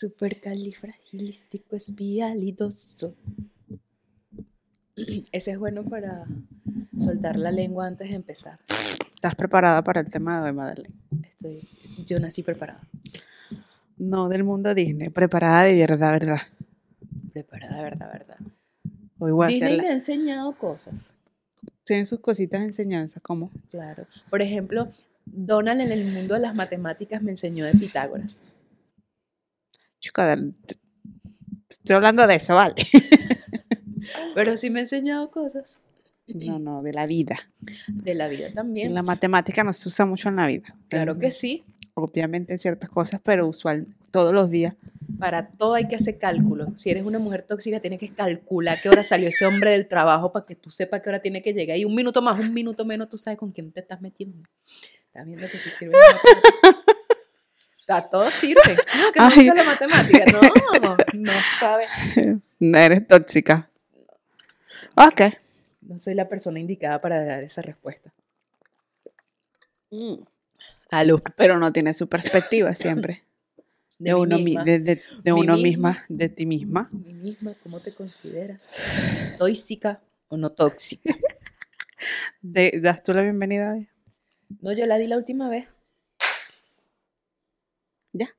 Supercalifragilístico espialidoso. Ese es bueno para soltar la lengua antes de empezar. ¿Estás preparada para el tema de hoy, Madeleine? Estoy, yo nací preparada. No del mundo Disney, preparada de verdad, verdad. Preparada, de verdad, verdad. Hoy voy a Disney me ha enseñado cosas. Tienen sus cositas de enseñanza, ¿cómo? Claro. Por ejemplo, Donald en el mundo de las matemáticas me enseñó de Pitágoras. Chica, estoy hablando de eso, vale. Pero sí me ha enseñado cosas No, no, de la vida. de la vida también. La matemática no se usa mucho en la vida. Claro que sí. Obviamente en ciertas cosas, pero usual todos los días. Para todo hay que hacer cálculo. Si eres una mujer tóxica, tienes que calcular qué hora salió ese hombre del trabajo para que tú sepas qué hora tiene que llegar. Y un minuto más, un minuto menos, tú sabes con quién te estás metiendo. Estás viendo que sí sirve. A todo sirve. No, que no Ay. la matemática. No, no sabe. No eres tóxica. Ok. No soy la persona indicada para dar esa respuesta. Aló. Pero no tiene su perspectiva siempre. De, uno, mi- misma. de, de- de uno misma. misma, de ti misma. Mí misma, ¿cómo te consideras? ¿Tóxica o no tóxica? De- ¿Das tú la bienvenida hoy? No, yo la di la última vez. Ya. Sí,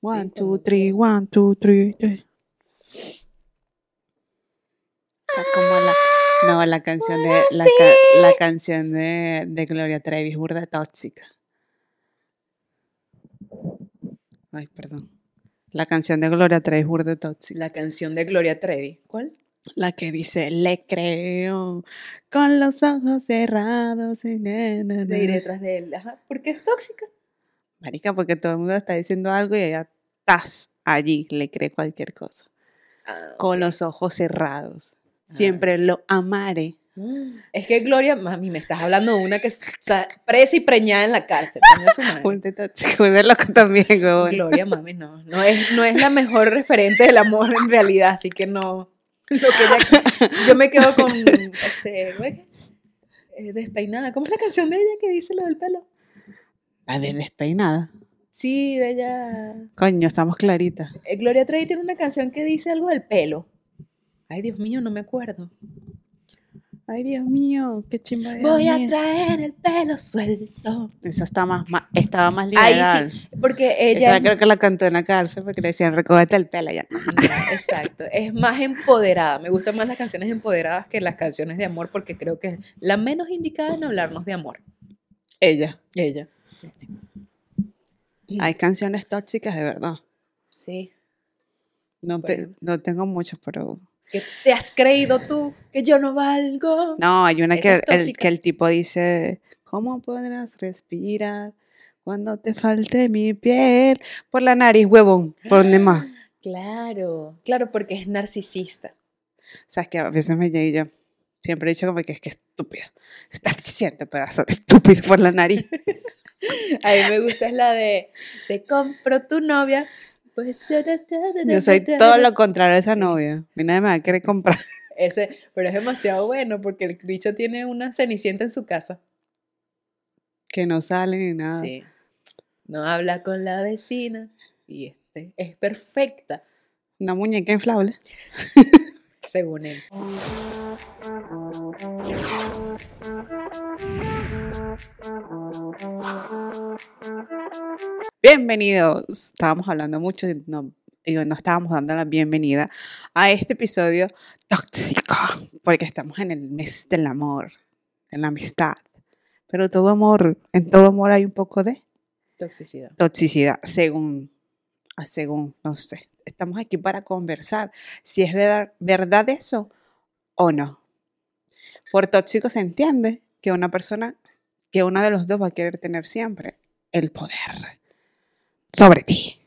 One, two, three, one, two, three. Está como la, no, la canción de la, ca- la canción de, de Gloria Trevi, burda tóxica. Ay, perdón. La canción de Gloria Trevi, burda tóxica. La canción de Gloria Trevi. ¿Cuál? La que dice, le creo con los ojos cerrados. y na, na, De ir na". detrás de él. Ajá. ¿Por qué es tóxica? Marica, porque todo el mundo está diciendo algo y ella estás allí, le cree cualquier cosa. Ah, Con los ojos cerrados. Siempre lo amaré. Es que Gloria, mami, me estás hablando de una que está presa y preñada en la cárcel. loco también. Gloria, mami, no. No es, no es la mejor referente del amor en realidad, así que no. Lo que ella- yo me quedo con. Este. Eh, despeinada. ¿Cómo es la canción de ella que dice lo del pelo? La de despeinada. Sí, de ella. Coño, estamos claritas. Eh, Gloria Trevi tiene una canción que dice algo del pelo. Ay, Dios mío, no me acuerdo. Ay, Dios mío, qué chimba. Voy a traer el pelo suelto. Esa está más, más- estaba más Ahí liberal. sí, porque Esa ella. creo que la cantó en la cárcel porque le decían, recógete el pelo ya. Exacto, es más empoderada. Me gustan más las canciones empoderadas que las canciones de amor porque creo que es la menos indicada en hablarnos de amor. Ella. Ella. Hay canciones tóxicas de verdad. Sí. No, te- no tengo muchas, pero... ¿Qué te has creído tú que yo no valgo? No, hay una que el, que el tipo dice, ¿cómo podrás respirar cuando te falte mi piel? Por la nariz, huevón, por donde más. Claro, claro, porque es narcisista. O sea, es que a veces me llega y yo siempre he dicho como que es que estúpido. Estás diciendo pedazo de estúpido por la nariz. A mí me gusta es la de te compro tu novia. Pues Yo soy todo lo contrario a esa novia. Mí nadie me va a querer comprar. Ese, pero es demasiado bueno porque el bicho tiene una cenicienta en su casa. Que no sale ni nada. Sí. No habla con la vecina y este es perfecta, Una muñeca inflable. según él. Bienvenidos. Estábamos hablando mucho, y no, estábamos dando la bienvenida a este episodio tóxico, porque estamos en el mes del amor, en la amistad. Pero todo amor, en todo amor hay un poco de Toxicidad. toxicidad, según, a según, no sé. Estamos aquí para conversar si es verdad, verdad eso o no. Por tóxico se entiende que una persona, que uno de los dos va a querer tener siempre el poder sobre ti.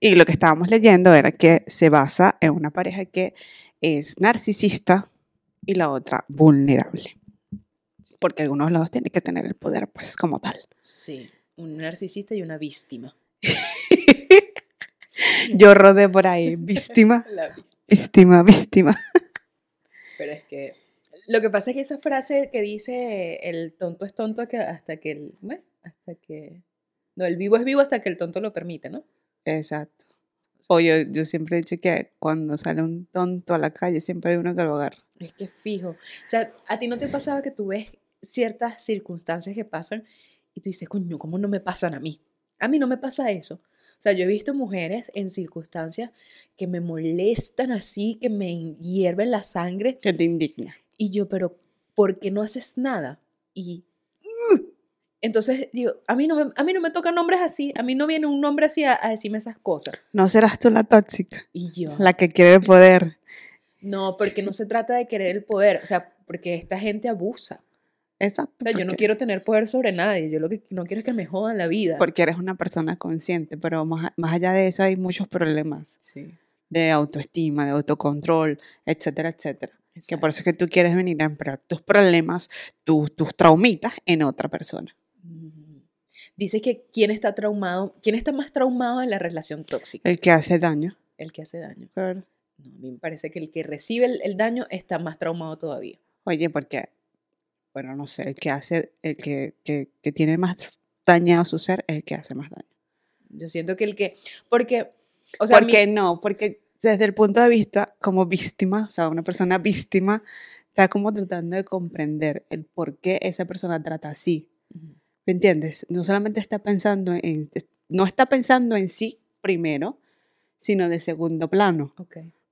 Y lo que estábamos leyendo era que se basa en una pareja que es narcisista y la otra vulnerable. Porque algunos de los dos tienen que tener el poder, pues, como tal. Sí, un narcisista y una víctima. Yo rodé por ahí, víctima, La víctima. víctima, víctima. Pero es que lo que pasa es que esa frase que dice el tonto es tonto que hasta que el bueno, hasta que No, el vivo es vivo hasta que el tonto lo permite, ¿no? Exacto. O yo, yo siempre he dicho que cuando sale un tonto a la calle, siempre hay uno que lo agarra. Es que fijo. O sea, ¿a ti no te pasaba que tú ves ciertas circunstancias que pasan y tú dices, coño, ¿cómo no me pasan a mí? A mí no me pasa eso. O sea, yo he visto mujeres en circunstancias que me molestan así, que me hierven la sangre. Que te indigna. Y yo, pero ¿por qué no haces nada? Y. entonces digo, a mí no me, a mí no me tocan nombres así, a mí no viene un nombre así a, a decirme esas cosas. No serás tú la tóxica, Y yo, la que quiere el poder. no, porque no se trata de querer el poder, o sea, porque esta gente abusa. Exacto. O sea, yo no quiero tener poder sobre nadie, yo lo que no quiero es que me jodan la vida. Porque eres una persona consciente, pero más, más allá de eso hay muchos problemas Sí, de autoestima, de autocontrol, etcétera, etcétera. Que por eso es que tú quieres venir a emplear tus problemas, tus, tus traumitas en otra persona. Mm. Dice que quién está traumado, quién está más traumado en la relación tóxica, El que hace daño. el que hace daño. Claro. No, a mí me parece que el que recibe el, el daño está más traumado todavía. Oye, porque, bueno, no sé, el que hace, el que, que, que tiene más dañado su ser es el que hace más daño. Yo siento que el que, porque, o sea, a ¿Por mí- no? Porque desde el punto de vista como víctima, o sea, una persona víctima, está como tratando de comprender el por qué esa persona trata así. Ujú. ¿Me entiendes? No solamente está pensando en, no está pensando en sí primero, sino de segundo plano,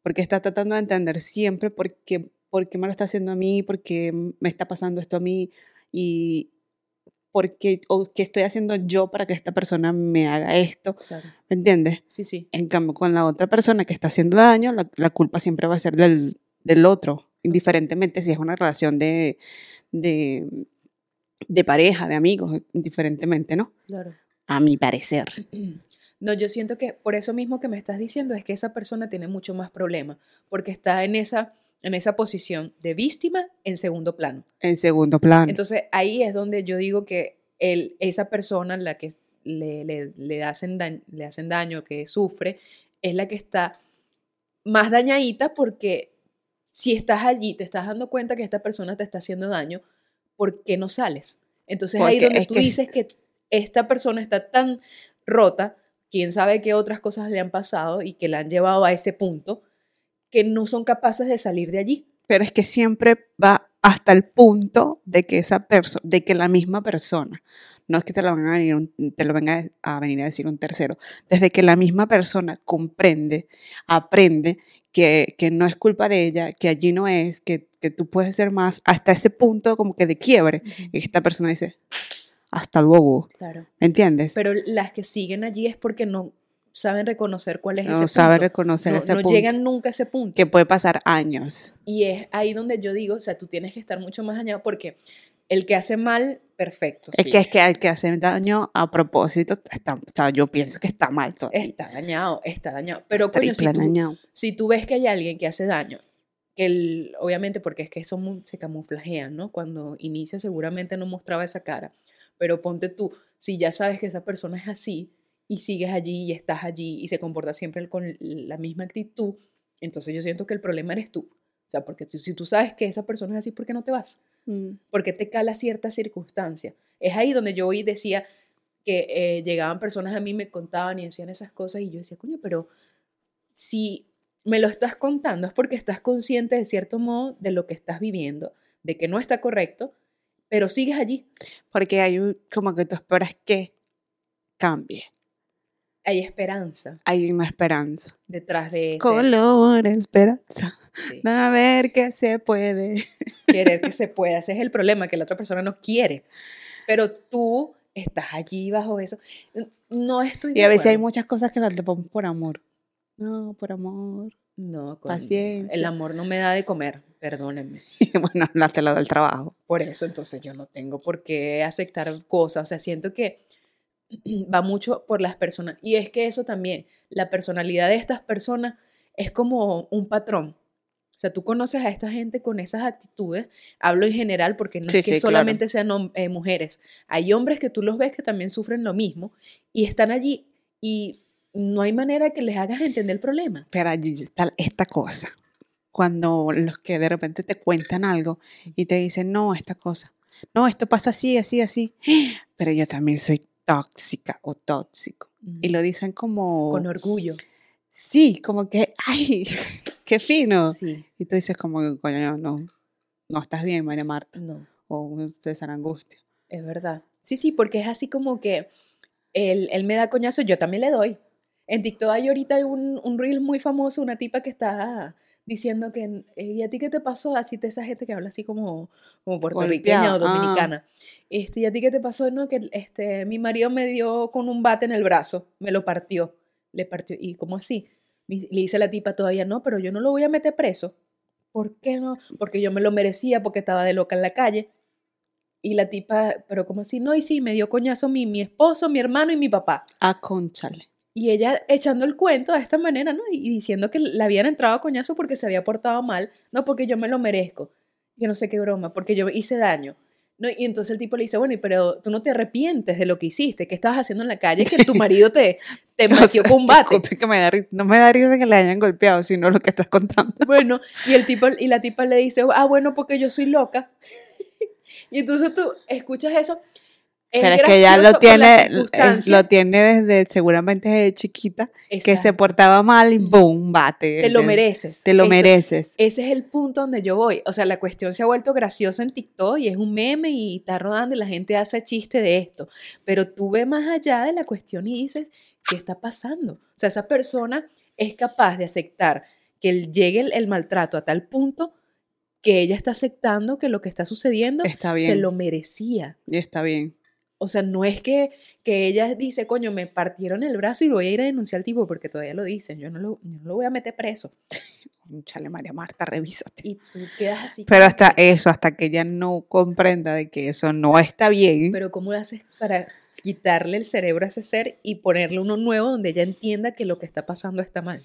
porque está tratando de entender siempre por qué, por qué me lo está haciendo a mí, por qué me está pasando esto a mí y por qué, o qué estoy haciendo yo para que esta persona me haga esto, Claro. ¿me entiendes? Sí, sí. En cambio, con la otra persona que está haciendo daño, la, la culpa siempre va a ser del, del otro, indiferentemente si es una relación de, de, de pareja, de amigos, indiferentemente, ¿no? Claro. A mi parecer. No, yo siento que por eso mismo que me estás diciendo es que esa persona tiene mucho más problema, porque está en esa, en esa posición de víctima en segundo plano. En segundo plano. Entonces ahí es donde yo digo que el, esa persona, la que le, le- le hacen daño, le hacen daño, que sufre, es la que está más dañadita porque si estás allí, te estás dando cuenta que esta persona te está haciendo daño, ¿por qué no sales? Entonces ahí Porque donde es tú que- dices que esta persona está tan rota, quién sabe qué otras cosas le han pasado y que la han llevado a ese punto, que no son capaces de salir de allí. Pero es que siempre va hasta el punto de que esa persona, de que la misma persona, no es que te lo, venga a venir un- te lo venga a venir a decir un tercero, desde que la misma persona comprende, aprende que, que no es culpa de ella, que allí no es, que, que tú puedes ser más, hasta ese punto como que de quiebre, y esta persona dice, hasta luego, Claro. ¿me entiendes? Pero las que siguen allí es porque no saben reconocer cuál es no ese sabe punto. reconocer no, ese no punto, llegan nunca a ese punto. que puede pasar años. Y es ahí donde yo digo, o sea, tú tienes que estar mucho más dañado porque el que hace mal, perfecto. Es sí, que es que el que hace daño a propósito, está, o sea, yo pienso que está mal todavía. Está dañado, está dañado. Pero coño, si tú, dañado. si tú ves que hay alguien que hace daño, que el, obviamente porque es que eso se camuflajean, ¿no? Cuando inicia seguramente no mostraba esa cara, pero ponte tú, si ya sabes que esa persona es así y sigues allí y estás allí y se comporta siempre con la misma actitud, entonces yo siento que el problema eres tú. O sea, porque si, si tú sabes que esa persona es así, ¿por qué no te vas? Mm. porque te cala cierta circunstancia. Es ahí donde yo hoy decía que eh, llegaban personas a mí, me contaban y decían esas cosas y yo decía, coño, pero si me lo estás contando es porque estás consciente de cierto modo de lo que estás viviendo, de que no está correcto, pero sigues allí. Porque hay un- como que tú esperas que cambie. Hay esperanza Hay una esperanza. detrás de ese Color, esperanza. sí, A ver qué se puede. querer que se pueda. Ese es el problema, que la otra persona no quiere. Pero tú estás allí bajo eso. No estoy de Y a veces hay muchas cosas que las tapamos por amor. No, por amor. No, El Paciencia. amor no me da de comer, perdónenme. Bueno, la tela del trabajo. Por eso entonces yo no tengo por qué aceptar cosas. O sea, siento que va mucho por las personas. Y es que eso también, la personalidad de estas personas es como un patrón. O sea, tú conoces a esta gente con esas actitudes, hablo en general porque no Sí, es que sí, claro. solamente sean eh, mujeres, hay hombres que tú los ves que también sufren lo mismo y están allí y no hay manera que les hagas entender el problema. Pero allí está esta cosa. Cuando los que de repente te cuentan algo y te dicen, no, esta cosa. No, esto pasa así, así, así. Pero yo también soy tóxica o tóxico. Y lo dicen como... Con orgullo. Sí, como que, ay, qué fino. Sí, Y tú dices como, coño, no, no estás bien, María Marta. no, O César Angustia. es verdad. Sí, sí, porque es así como que él, él me da coñazo, yo también le doy. En TikTok hay ahorita un, un reel muy famoso, una tipa que está diciendo que, eh, ¿y a ti qué te pasó? Así de esa gente que habla así como, como puertorriqueña o Golpeado, ah. dominicana. Este, ¿y a ti qué te pasó? No, que este, mi marido me dio con un bate en el brazo, me lo partió, le partió, ¿y cómo así? Le dice la tipa todavía, no, pero yo no lo voy a meter preso. ¿Por qué no? Porque yo me lo merecía porque estaba de loca en la calle. Y la tipa, pero como así, no, y sí, me dio coñazo mi, mi esposo, mi hermano y mi papá. Ah, conchale. Y ella echando el cuento de esta manera, ¿no? Y diciendo que le habían entrado a coñazo porque se había portado mal, no porque yo me lo merezco. Que no sé qué broma, porque yo hice daño. ¿no? Y entonces el tipo le dice, bueno, pero tú no te arrepientes de lo que hiciste, ¿qué estabas haciendo en la calle que tu marido te, te metió con un bate? que me da no me da risa que le hayan golpeado, sino lo que estás contando. Bueno, y el tipo y la tipa le dice, ah, bueno, porque yo soy loca. y entonces tú escuchas eso. Pero es que ya lo tiene, es- lo tiene desde, seguramente desde chiquita, que se portaba mal y boom, bate. Te lo mereces. Te lo Eso- mereces. Ese es el punto donde yo voy. O sea, la cuestión se ha vuelto graciosa en TikTok y es un meme y está rodando y la gente hace chiste de esto. Pero tú ves más allá de la cuestión y dices, ¿qué está pasando? O sea, esa persona es capaz de aceptar que llegue el, el maltrato a tal punto que ella está aceptando que lo que está sucediendo Está se bien. lo merecía. Y está bien. O sea, no es que, que ella dice, coño, me partieron el brazo y voy a ir a denunciar al tipo porque todavía lo dicen, yo no lo, yo no lo voy a meter preso. Chale, María Marta, revísate. Y tú quedas así. Pero hasta que, eso, hasta que ella no comprenda de que eso no está bien, Pero ¿cómo lo haces para quitarle el cerebro a ese ser y ponerle uno nuevo donde ella entienda que lo que está pasando está mal?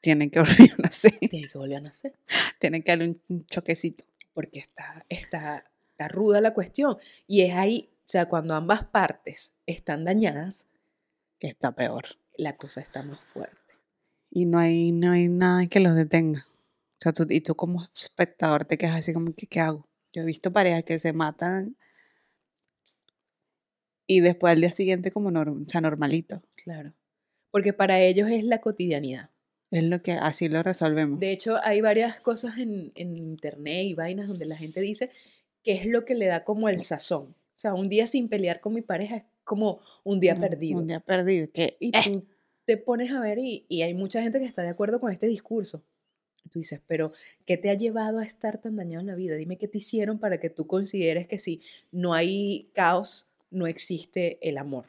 tiene que volver a nacer, Tiene que volver a nacer. tiene que darle un- choquecito. Porque está, está, está ruda la cuestión. Y es ahí, sea, cuando ambas partes están dañadas, que está peor. la cosa está más fuerte. Y no hay, no hay nada que los detenga. O sea, tú, y tú como espectador te quedas así como ¿qué hago? Yo he visto parejas que se matan y después al día siguiente como norm- o sea, normalito. Claro. Porque para ellos es la cotidianidad. Es lo que así lo resolvemos. De hecho, hay varias cosas en, en internet y vainas donde la gente dice que es lo que le da como el sazón. O sea, un día sin pelear con mi pareja es como un día perdido. Un día perdido. Que, Y eh, tú te pones a ver y, y hay mucha gente que está de acuerdo con este discurso. Tú dices, pero ¿qué te ha llevado a estar tan dañado en la vida? Dime qué te hicieron para que tú consideres que si no hay caos, no existe el amor.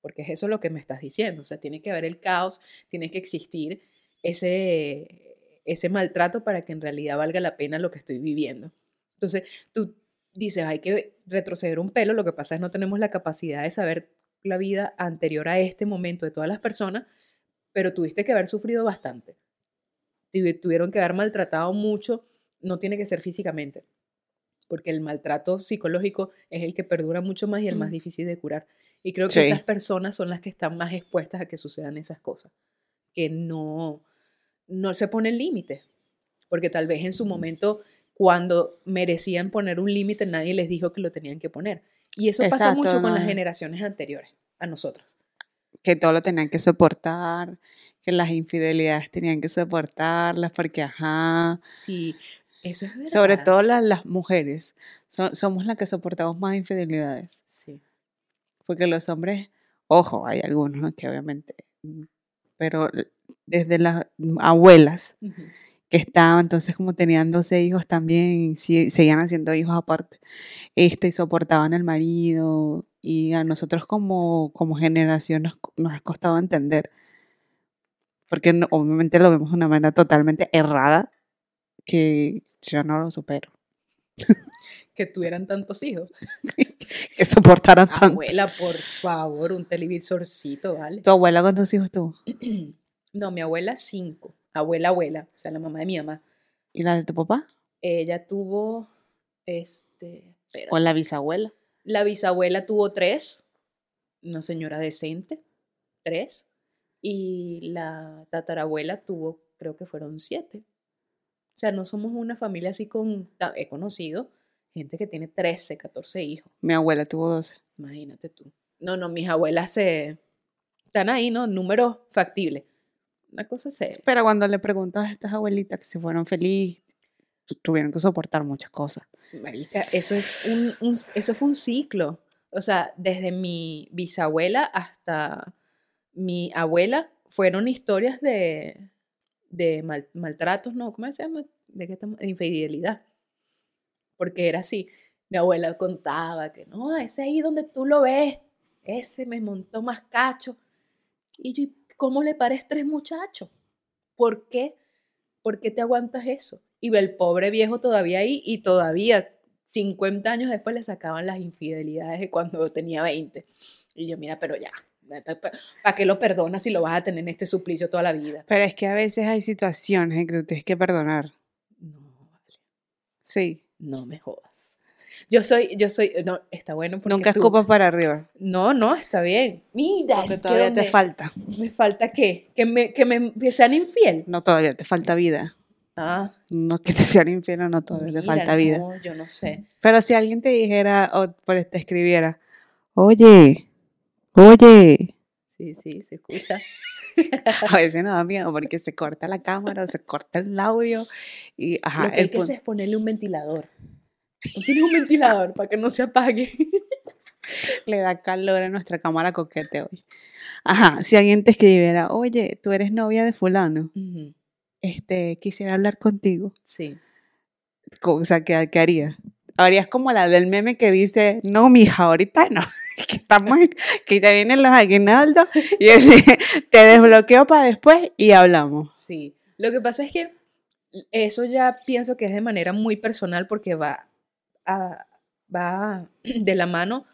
Porque es eso lo que me estás diciendo. O sea, tiene que haber el caos, tiene que existir ese, ese maltrato para que en realidad valga la pena lo que estoy viviendo. Entonces, tú dices, hay que retroceder un pelo, lo que pasa es no tenemos la capacidad de saber la vida anterior a este momento de todas las personas, pero tuviste que haber sufrido bastante. Tuvi- Tuvieron que haber maltratado mucho, no tiene que ser físicamente, porque el maltrato psicológico es el que perdura mucho más y el más difícil de curar. Y creo que Sí. esas personas son las que están más expuestas a que sucedan esas cosas, que no, no se ponen límites, porque tal vez en su momento, cuando merecían poner un límite, nadie les dijo que lo tenían que poner. Y eso pasa Exacto, mucho con las no. generaciones anteriores, a nosotros. que todo lo tenían que soportar, que las infidelidades tenían que soportarlas, porque ajá. Sí, eso es verdad. Sobre todo las, las mujeres, so- somos las que soportamos más infidelidades. Sí. Porque los hombres, ojo, hay algunos ¿no? que obviamente, pero desde las abuelas Ujú. Que estaban, entonces como tenían 12 hijos también, si- seguían haciendo hijos aparte, este, y soportaban al marido, y a nosotros como, como generación nos, ha costado entender, porque no- obviamente lo vemos de una manera totalmente errada, que yo no lo supero, Que tuvieran tantos hijos. que soportaran tanto. Abuela, por favor, un televisorcito, ¿vale? ¿Tu abuela cuántos hijos tuvo? No, mi abuela cinco. Abuela, abuela, o sea, la mamá de mi mamá. ¿Y la de tu papá? Ella tuvo, este, ¿O la bisabuela? la bisabuela tuvo tres, una señora decente, tres, y la tatarabuela tuvo, creo que fueron siete. O sea, no somos una familia así con, he conocido gente que tiene 13, 14 hijos, Mi abuela tuvo 12. imagínate tú. No, no, mis abuelas se están ahí, ¿no? Números factibles. Una cosa seria. Pero cuando le preguntas a estas abuelitas que se fueron felices, tu- tuvieron que soportar muchas cosas. Marica, eso es un, un- eso fue un ciclo. O sea, desde mi bisabuela hasta mi abuela fueron historias de, de mal- maltratos, ¿no? ¿Cómo se llama? ¿De qué estamos? De infidelidad. Porque era así. Mi abuela contaba que no, ese ahí donde tú lo ves, ese me montó más cacho. Y yo, ¿y ¿cómo le pares tres muchachos? ¿Por qué? ¿Por qué te aguantas eso? Y el pobre viejo todavía ahí y todavía 50 años después le sacaban las infidelidades de cuando tenía 20. Y yo, mira, pero ya, ¿para qué lo perdonas si lo vas a tener en este suplicio toda la vida? Pero es que a veces hay situaciones en que tú tienes que perdonar. No, vale, Sí. no me jodas. Yo soy, yo soy, no, está bueno porque Nunca tú- escupas para arriba. No, no, está bien. Mira, Porque es que todavía te falta. ¿Me falta qué? ¿Que me, que me que sean infiel? No, todavía te falta vida. Ah, No que te sean infiel, no, todavía te falta vida. no, yo no sé. Pero si alguien te dijera o por- te escribiera, oye, oye, Sí, sí, se escucha. a veces no da miedo porque se corta la cámara o se corta el audio y ajá, Lo que hay el que punto- hacer es ponerle un ventilador. ¿No tienes un ventilador para que no se apague? le da calor a nuestra cámara coquete hoy. Ajá, si alguien te escribiera, oye, tú eres novia de fulano, este, quisiera hablar contigo. Sí. O sea, ¿qué, qué harías? Harías como la del meme que dice, no, mija, ahorita no, que estamos, que ya vienen los aguinaldos y te desbloqueo para después y hablamos. Sí, lo que pasa es que eso ya pienso que es de manera muy personal porque va, va de la mano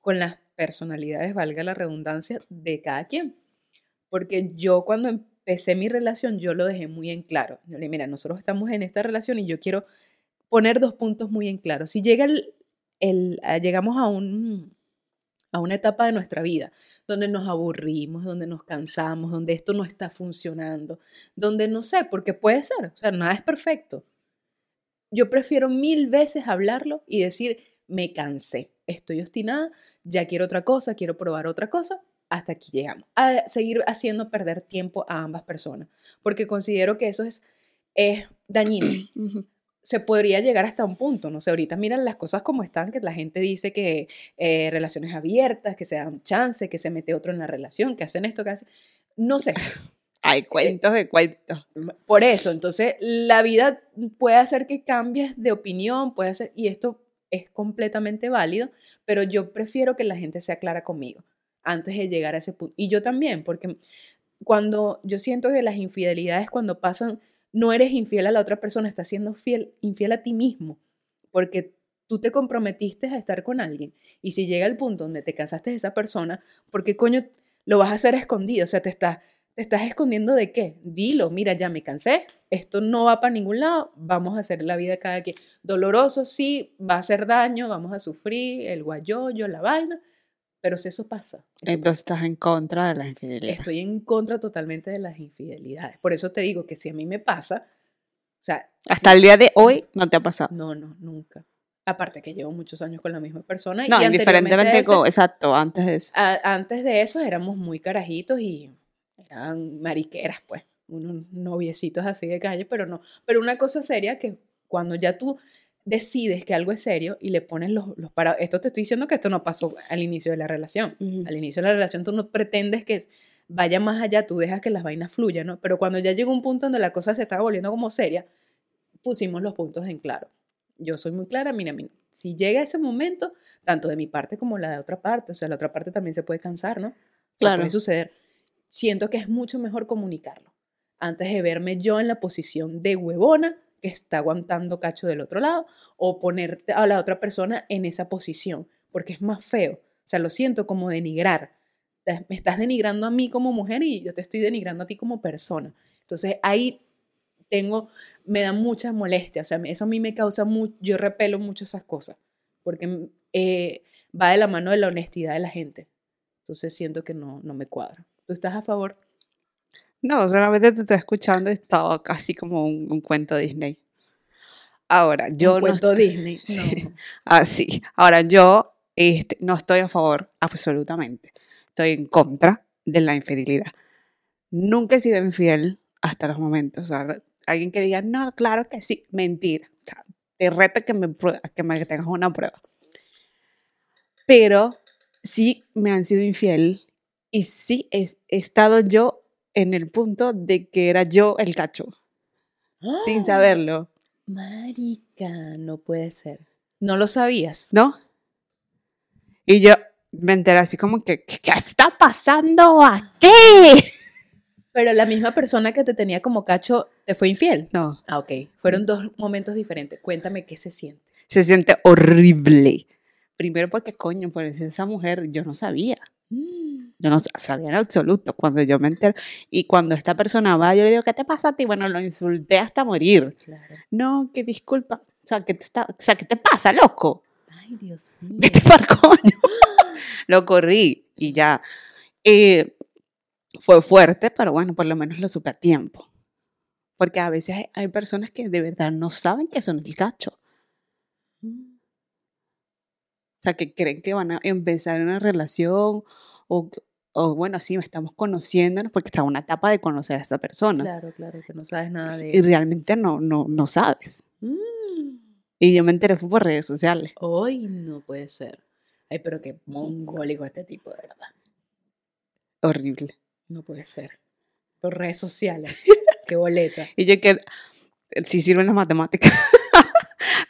con las personalidades, valga la redundancia, de cada quien. Porque yo cuando empecé mi relación, yo lo dejé muy en claro. Yo le dije, mira, nosotros estamos en esta relación y yo quiero poner dos puntos muy en claro. Si llega el, el- a- llegamos a a una etapa de nuestra vida donde nos aburrimos, donde nos cansamos, donde esto no está funcionando, donde no sé, porque puede ser, o sea, nada es perfecto. Yo prefiero mil veces hablarlo y decir, me cansé, estoy obstinada, ya quiero otra cosa, quiero probar otra cosa, hasta aquí llegamos. A seguir haciendo perder tiempo a ambas personas, porque considero que eso es, es dañino. Se podría llegar hasta un punto, no sé, ahorita miran las cosas como están, que la gente dice que eh, relaciones abiertas, que se dan chance, que se mete otro en la relación, que hacen esto, que hacen... No sé, Hay cuentos de cuentos. por eso, entonces la vida puede hacer que cambies de opinión, puede hacer, y esto es completamente válido, pero yo prefiero que la gente sea clara conmigo antes de llegar a ese punto. Y yo también, porque cuando yo siento que las infidelidades cuando pasan, no eres infiel a la otra persona, estás siendo fiel, infiel a ti mismo, porque tú te comprometiste a estar con alguien. Y si llega el punto donde te cansaste de esa persona, ¿por qué coño lo vas a hacer escondido? O sea, te estás, te estás escondiendo de qué? Dilo, mira, ya me cansé, esto no va para ningún lado, vamos a hacer la vida cada quien. Doloroso, sí, va a hacer daño, vamos a sufrir, el guayoyo, la vaina, pero si eso pasa. eso Entonces estás en contra de las infidelidades. Estoy en contra totalmente de las infidelidades. Por eso te digo que si a mí me pasa, o sea, Hasta el día de hoy no te ha pasado. no, no, nunca. Aparte que llevo muchos años con la misma persona. No, y indiferentemente, ese- co- exacto, antes de eso. a- antes de eso éramos muy carajitos y eran mariqueras, pues, unos noviecitos así de calle, pero no. Pero una cosa seria que cuando ya tú decides que algo es serio y le pones los, los para esto te estoy diciendo que esto no pasó al inicio de la relación. Al inicio de la relación tú no pretendes que vaya más allá, tú dejas que las vainas fluyan, ¿no? Pero cuando ya llegó un punto donde la cosa se estaba volviendo como seria, pusimos los puntos en claro. Yo soy muy clara, mira, mira, si llega ese momento, tanto de mi parte como la de otra parte, o sea, la otra parte también se puede cansar, ¿no? O sea, Claro. Puede suceder. Siento que es mucho mejor comunicarlo antes de verme yo en la posición de huevona que está aguantando cacho del otro lado o ponerte a la otra persona en esa posición, porque es más feo. O sea, lo siento como denigrar. Me estás denigrando a mí como mujer y yo te estoy denigrando a ti como persona. Entonces ahí tengo, me da mucha molestia. O sea, eso a mí me causa mucho, yo repelo mucho esas cosas, porque eh, va de la mano de la honestidad de la gente. Entonces siento que no, no me cuadra. ¿Tú estás a favor? No, solamente te estoy escuchando y estaba casi como un, un cuento Disney. Ahora, yo Un no cuento estoy- Disney. Sí. No. Ah, sí. Ahora, yo este, no estoy a favor, absolutamente. Estoy en contra de la infidelidad. Nunca he sido infiel hasta los momentos. O sea, alguien que diga, no, claro que sí, mentira. O sea, te reto a que me, que me tengas una prueba. Pero sí me han sido infiel y sí he, he estado yo en el punto de que era yo el cacho, sin saberlo, Marica, no puede ser. ¿No lo sabías? ¿no? Y yo me enteré así como que, ¿qué, qué está pasando aquí? Pero la misma persona que te tenía como cacho te fue infiel. No, Ah, ok. Fueron dos momentos diferentes. Cuéntame qué se siente. se siente horrible. Primero porque, coño, por eso esa mujer, yo no sabía. Yo no sabía en absoluto. Cuando yo me entero, y cuando esta persona va, yo le digo, ¿qué te pasa a ti? Bueno, lo insulté hasta morir. Claro. No, que disculpa. O sea, ¿qué te, está, o sea, ¿qué te pasa, loco? Ay, Dios mío. Vete para coño. lo corrí y ya. Eh, fue fuerte, pero bueno, por lo menos lo supe a tiempo. Porque a veces hay, hay personas que de verdad no saben que son el cacho. Mm, O sea, que creen que van a empezar una relación o, o bueno, sí, estamos conociéndonos porque está en una etapa de conocer a esa persona. Claro, claro, que no sabes nada de Y realmente no, no, no sabes. Mm, Y yo me enteré fue por redes sociales. Hoy no puede ser. Ay, pero qué mongólico este tipo, de verdad. Horrible. No puede ser. Por redes sociales. qué boleta. Y yo que si sirven las matemáticas.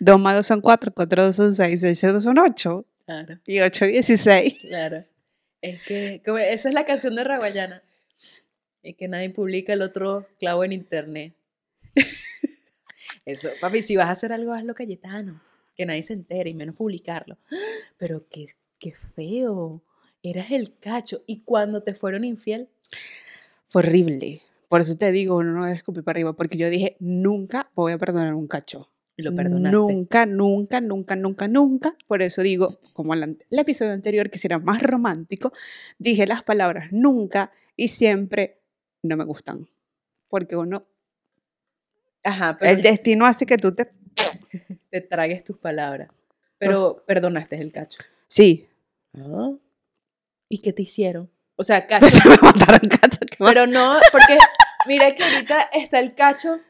2 más 2 son 4, 4 2 son 6, 6 2 son 8 Claro, y 8 16. claro. Es que como- esa es la canción de Raguayana. Es que nadie publica el otro clavo en internet. Eso, papi, si vas a hacer algo, hazlo Cayetano. Que nadie se entere y menos publicarlo. Pero qué, qué feo. Eras el cacho. Y cuando te fueron infiel, Fue horrible. Por eso te digo, uno no debe escupir para arriba, porque yo dije, nunca voy a perdonar un cacho. Y lo perdonaste. Nunca, nunca, nunca, nunca, nunca. Por eso digo, como el, el episodio anterior, que será más romántico, dije las palabras nunca y siempre no me gustan. Porque uno, Ajá, pero el destino hace que tú te... te tragues tus palabras. Pero perdonaste el cacho. Sí, ¿Y qué te hicieron? O sea, cacho. pues me mataron cacho. Pero no, porque mira que ahorita está el cacho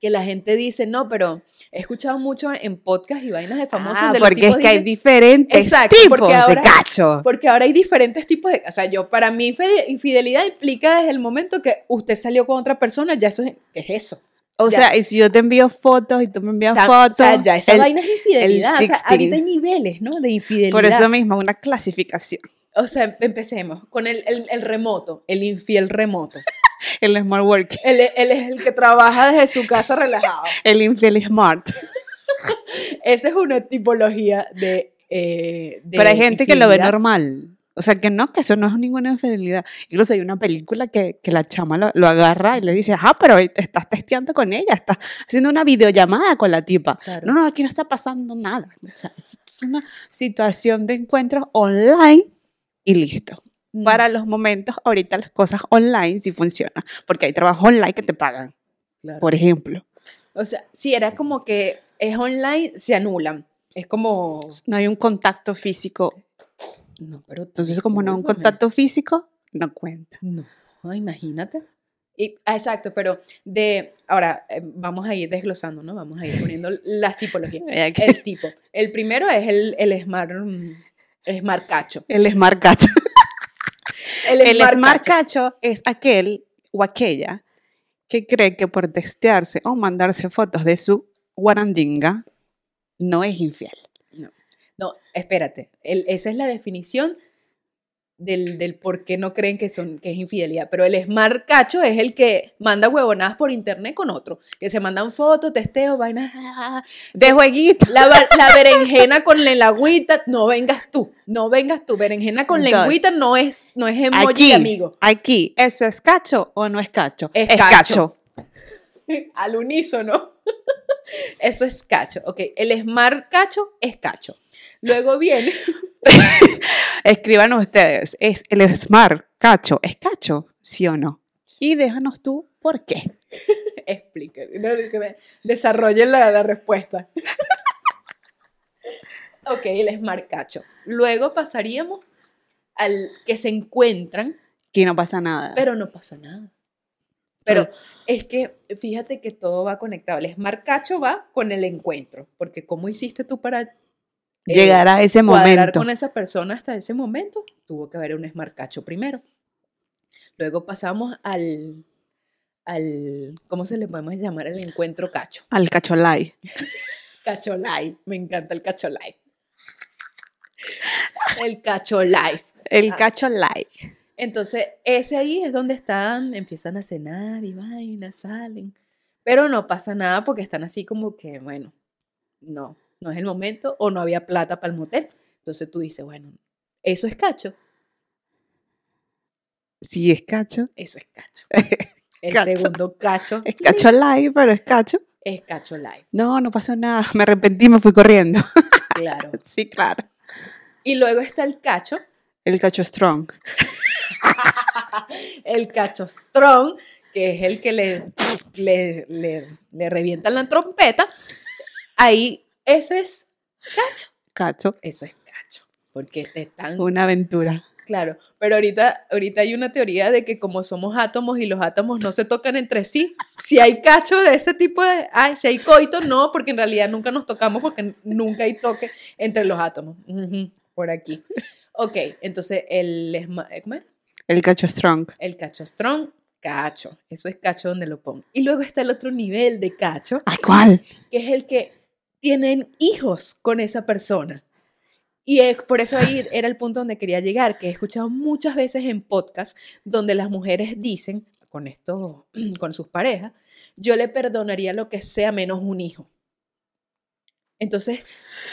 que la gente dice, no, pero he escuchado mucho en podcast y vainas de famosos Ah, de los porque es que hay diferentes Exacto, tipos porque ahora- de cacho. porque ahora hay diferentes tipos de, o sea, yo para mí infide- infidelidad implica desde el momento que usted salió con otra persona, ya eso es, ¿qué es eso? O ya. sea, y si yo te envío fotos y tú me envías fotos. o sea, ya esa el- vaina es infidelidad, o sea, 16. ahorita hay niveles, ¿no? De infidelidad. por eso mismo, una clasificación. O sea, empecemos con el, el- el remoto, el infiel remoto. El smart work, Él, es- él es el que trabaja desde su casa relajado. el infiel smart. Esa es una tipología de. eh, de Pero hay gente que lo ve normal. O sea, que no, que eso no es ninguna infidelidad. Incluso hay una película que, que la chama lo, lo agarra y le dice, ah, pero estás testeando con ella, estás haciendo una videollamada con la tipa. Claro. No, no, aquí no está pasando nada. O sea, es una situación de encuentros online y listo. Mm, Para los momentos, ahorita las cosas online sí funcionan, porque hay trabajo online que te pagan, claro. por ejemplo. O sea, si era como que es online, se anulan. Es como. No hay un contacto físico, No, pero. entonces como no hay un discúlpame. contacto físico, no cuenta. No, imagínate. Y, ah, exacto, pero de. Ahora, eh, vamos a ir desglosando, ¿no? Vamos a ir poniendo las tipologías. El tipo. El primero es el, el smart. mm, El smart cacho. El smart cacho. El, El smart, smart cacho. cacho es aquel o aquella que cree que por testearse o mandarse fotos de su guarandinga no es infiel. No, espérate. el- esa es la definición del, del por qué no creen que, son, que es infidelidad. Pero el smart cacho es el que manda huevonadas por internet con otro. Que se mandan fotos, testeos, vainas. De jueguito. La, la berenjena con la lagüita, no vengas tú, no vengas tú. Berenjena con Entonces, lengüita no es, no es emoji Aquí, de amigo. aquí, ¿eso es cacho o no es cacho? Es cacho. Al unísono. Eso es cacho. Ok, el smart cacho es cacho. Luego viene. Escriban ustedes, ¿es el smart cacho es cacho? ¿Sí o no? Y déjanos tú por qué. Explica. no, que me Desarrollen la, la respuesta. Ok, el smart cacho. Luego pasaríamos al que se encuentran, Que no pasa nada. pero no pasa nada. Pero es que fíjate que todo va conectado. El smart cacho va con el encuentro, porque ¿cómo hiciste tú para Llegar a ese cuadrar momento. con esa persona hasta ese momento? Tuvo que haber un smart cacho primero. Luego pasamos al, al, ¿cómo se le podemos llamar? El encuentro cacho. Al cacholay. Cacho Live. Me encanta el Cacho Live. El Cacho Live. El Ah. cacholay. Entonces, ese ahí es donde están, empiezan a cenar y vainas, salen. Pero no pasa nada porque están así como que, bueno, no, no es el momento o no había plata para el motel. Entonces tú dices, bueno, eso es cacho, Sí, es cacho. eso es cacho. El Cacho. segundo cacho Es cacholay, pero es cacho. es cacho live, No, no pasó nada. Me arrepentí, me fui corriendo. claro. Sí, claro. Y luego está el cacho, El cacho strong. el cacho strong, que es el que le, le, le, le revientan la trompeta. Ahí, ese es cacho. Cacho. Eso es cacho. Porque te están. Una aventura. Claro. Pero ahorita, ahorita hay una teoría de que como somos átomos y los átomos no se tocan entre sí, si hay cacho de ese tipo de. Ay, si hay coito, no, porque en realidad nunca nos tocamos porque nunca hay toque entre los átomos. Por aquí. Ok, entonces el. El cacho strong. El cacho strong, cacho. Eso es cacho donde lo pongo. Y luego está el otro nivel de cacho, ¿Ay, cuál? que es el que tienen hijos con esa persona. Y es, por eso ahí era el punto donde quería llegar, que he escuchado muchas veces en podcast donde las mujeres dicen, con esto, con sus parejas, yo le perdonaría lo que sea menos un hijo. Entonces,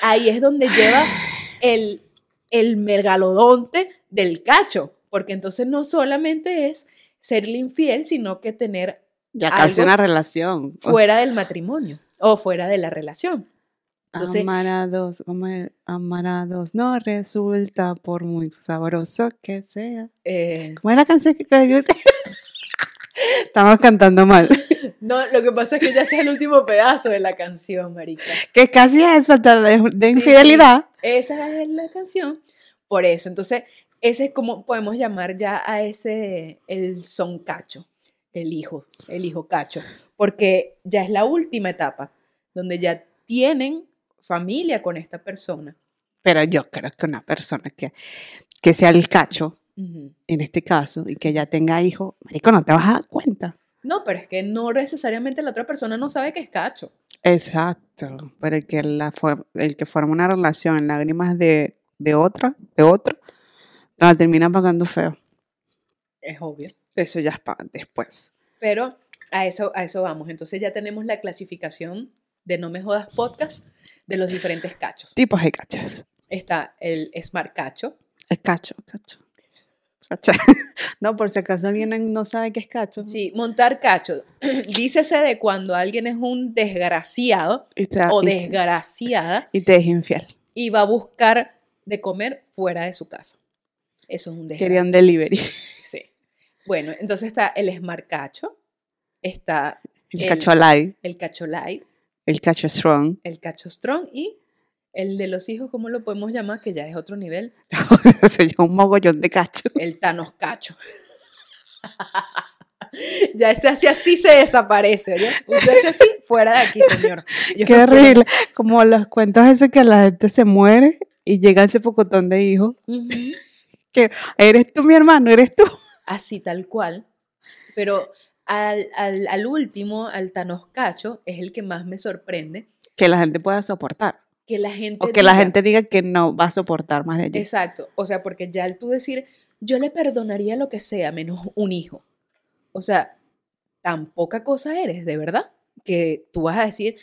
ahí es donde lleva el, el megalodonte del cacho, porque entonces no solamente es serle infiel, sino que tener Ya casi una relación. Fuera del matrimonio o fuera de la relación. Entonces- amar a dos, como es? amar a dos no resulta por muy sabroso que sea. Eh, ¿Cómo es la canción que Estamos cantando mal. no, lo que pasa es que ya es el último pedazo de la canción, marica. Que casi es saltar de, Sí, infidelidad. Esa es la canción. Por eso, entonces, ese es como podemos llamar ya a ese el son cacho, el hijo, el hijo cacho, porque ya es la última etapa donde ya tienen familia con esta persona. Pero yo creo que una persona que, que sea el cacho, en este caso, y que ya tenga hijos, marico, no te vas a dar cuenta. No, pero es que no necesariamente la otra persona no sabe que es cacho. Exacto. Pero el que, la, el que forma una relación en lágrimas de, de otra, de otro, la termina pagando feo. Es obvio. Eso ya es para después. Pero a eso, a eso vamos. Entonces ya tenemos la clasificación de No Me Jodas Podcast de los diferentes cachos. Tipos de cachas. Está el Smart Cacho. El cacho, cacho. Cacha. No, por si acaso alguien no sabe qué es cacho. Sí, montar cacho. Dícese de cuando alguien es un desgraciado o y te- desgraciada y te es infiel. y va a buscar de comer fuera de su casa. Eso es un desgraciado. Quería un delivery. Sí. Bueno, entonces está el Smart Cacho, está El, El- cacho alive, el Cacho Live, el cacho strong. el Cacho Strong y el de los hijos, ¿cómo lo podemos llamar? Que ya es otro nivel. Se llama un mogollón de cacho. El Thanos Cacho. ya ese así, así se desaparece, ¿ya? Usted hace así, fuera de aquí, señor. Yo Qué no quiero- horrible. Como los cuentos esos que la gente se muere y llega ese pocotón de hijos. Ujú. Eres tú mi hermano, eres tú. Así tal cual. Pero al, al, al último, al Thanos Cacho, es el que más me sorprende. Que la gente pueda soportar. Que la gente. O que la diga- gente diga que no va a soportar más de allí. Exacto. O sea, porque ya al tú decir, yo le perdonaría lo que sea, menos un hijo. O sea, tan poca cosa eres, de verdad, que tú vas a decir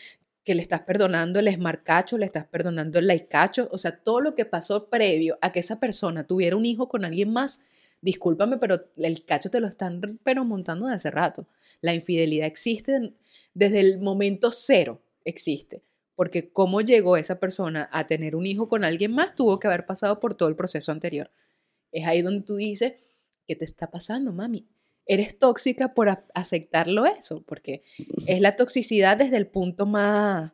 que le estás perdonando el esmarcacho, le estás perdonando el laicacho, o sea, todo lo que pasó previo a que esa persona tuviera un hijo con alguien más, discúlpame, pero el cacho te lo están pero montando de hace rato. La infidelidad existe desde el momento cero, existe. Porque cómo llegó esa persona a tener un hijo con alguien más tuvo que haber pasado por todo el proceso anterior. Es ahí donde tú dices, ¿qué te está pasando, mami? Eres tóxica por aceptarlo eso, porque es la toxicidad desde el punto más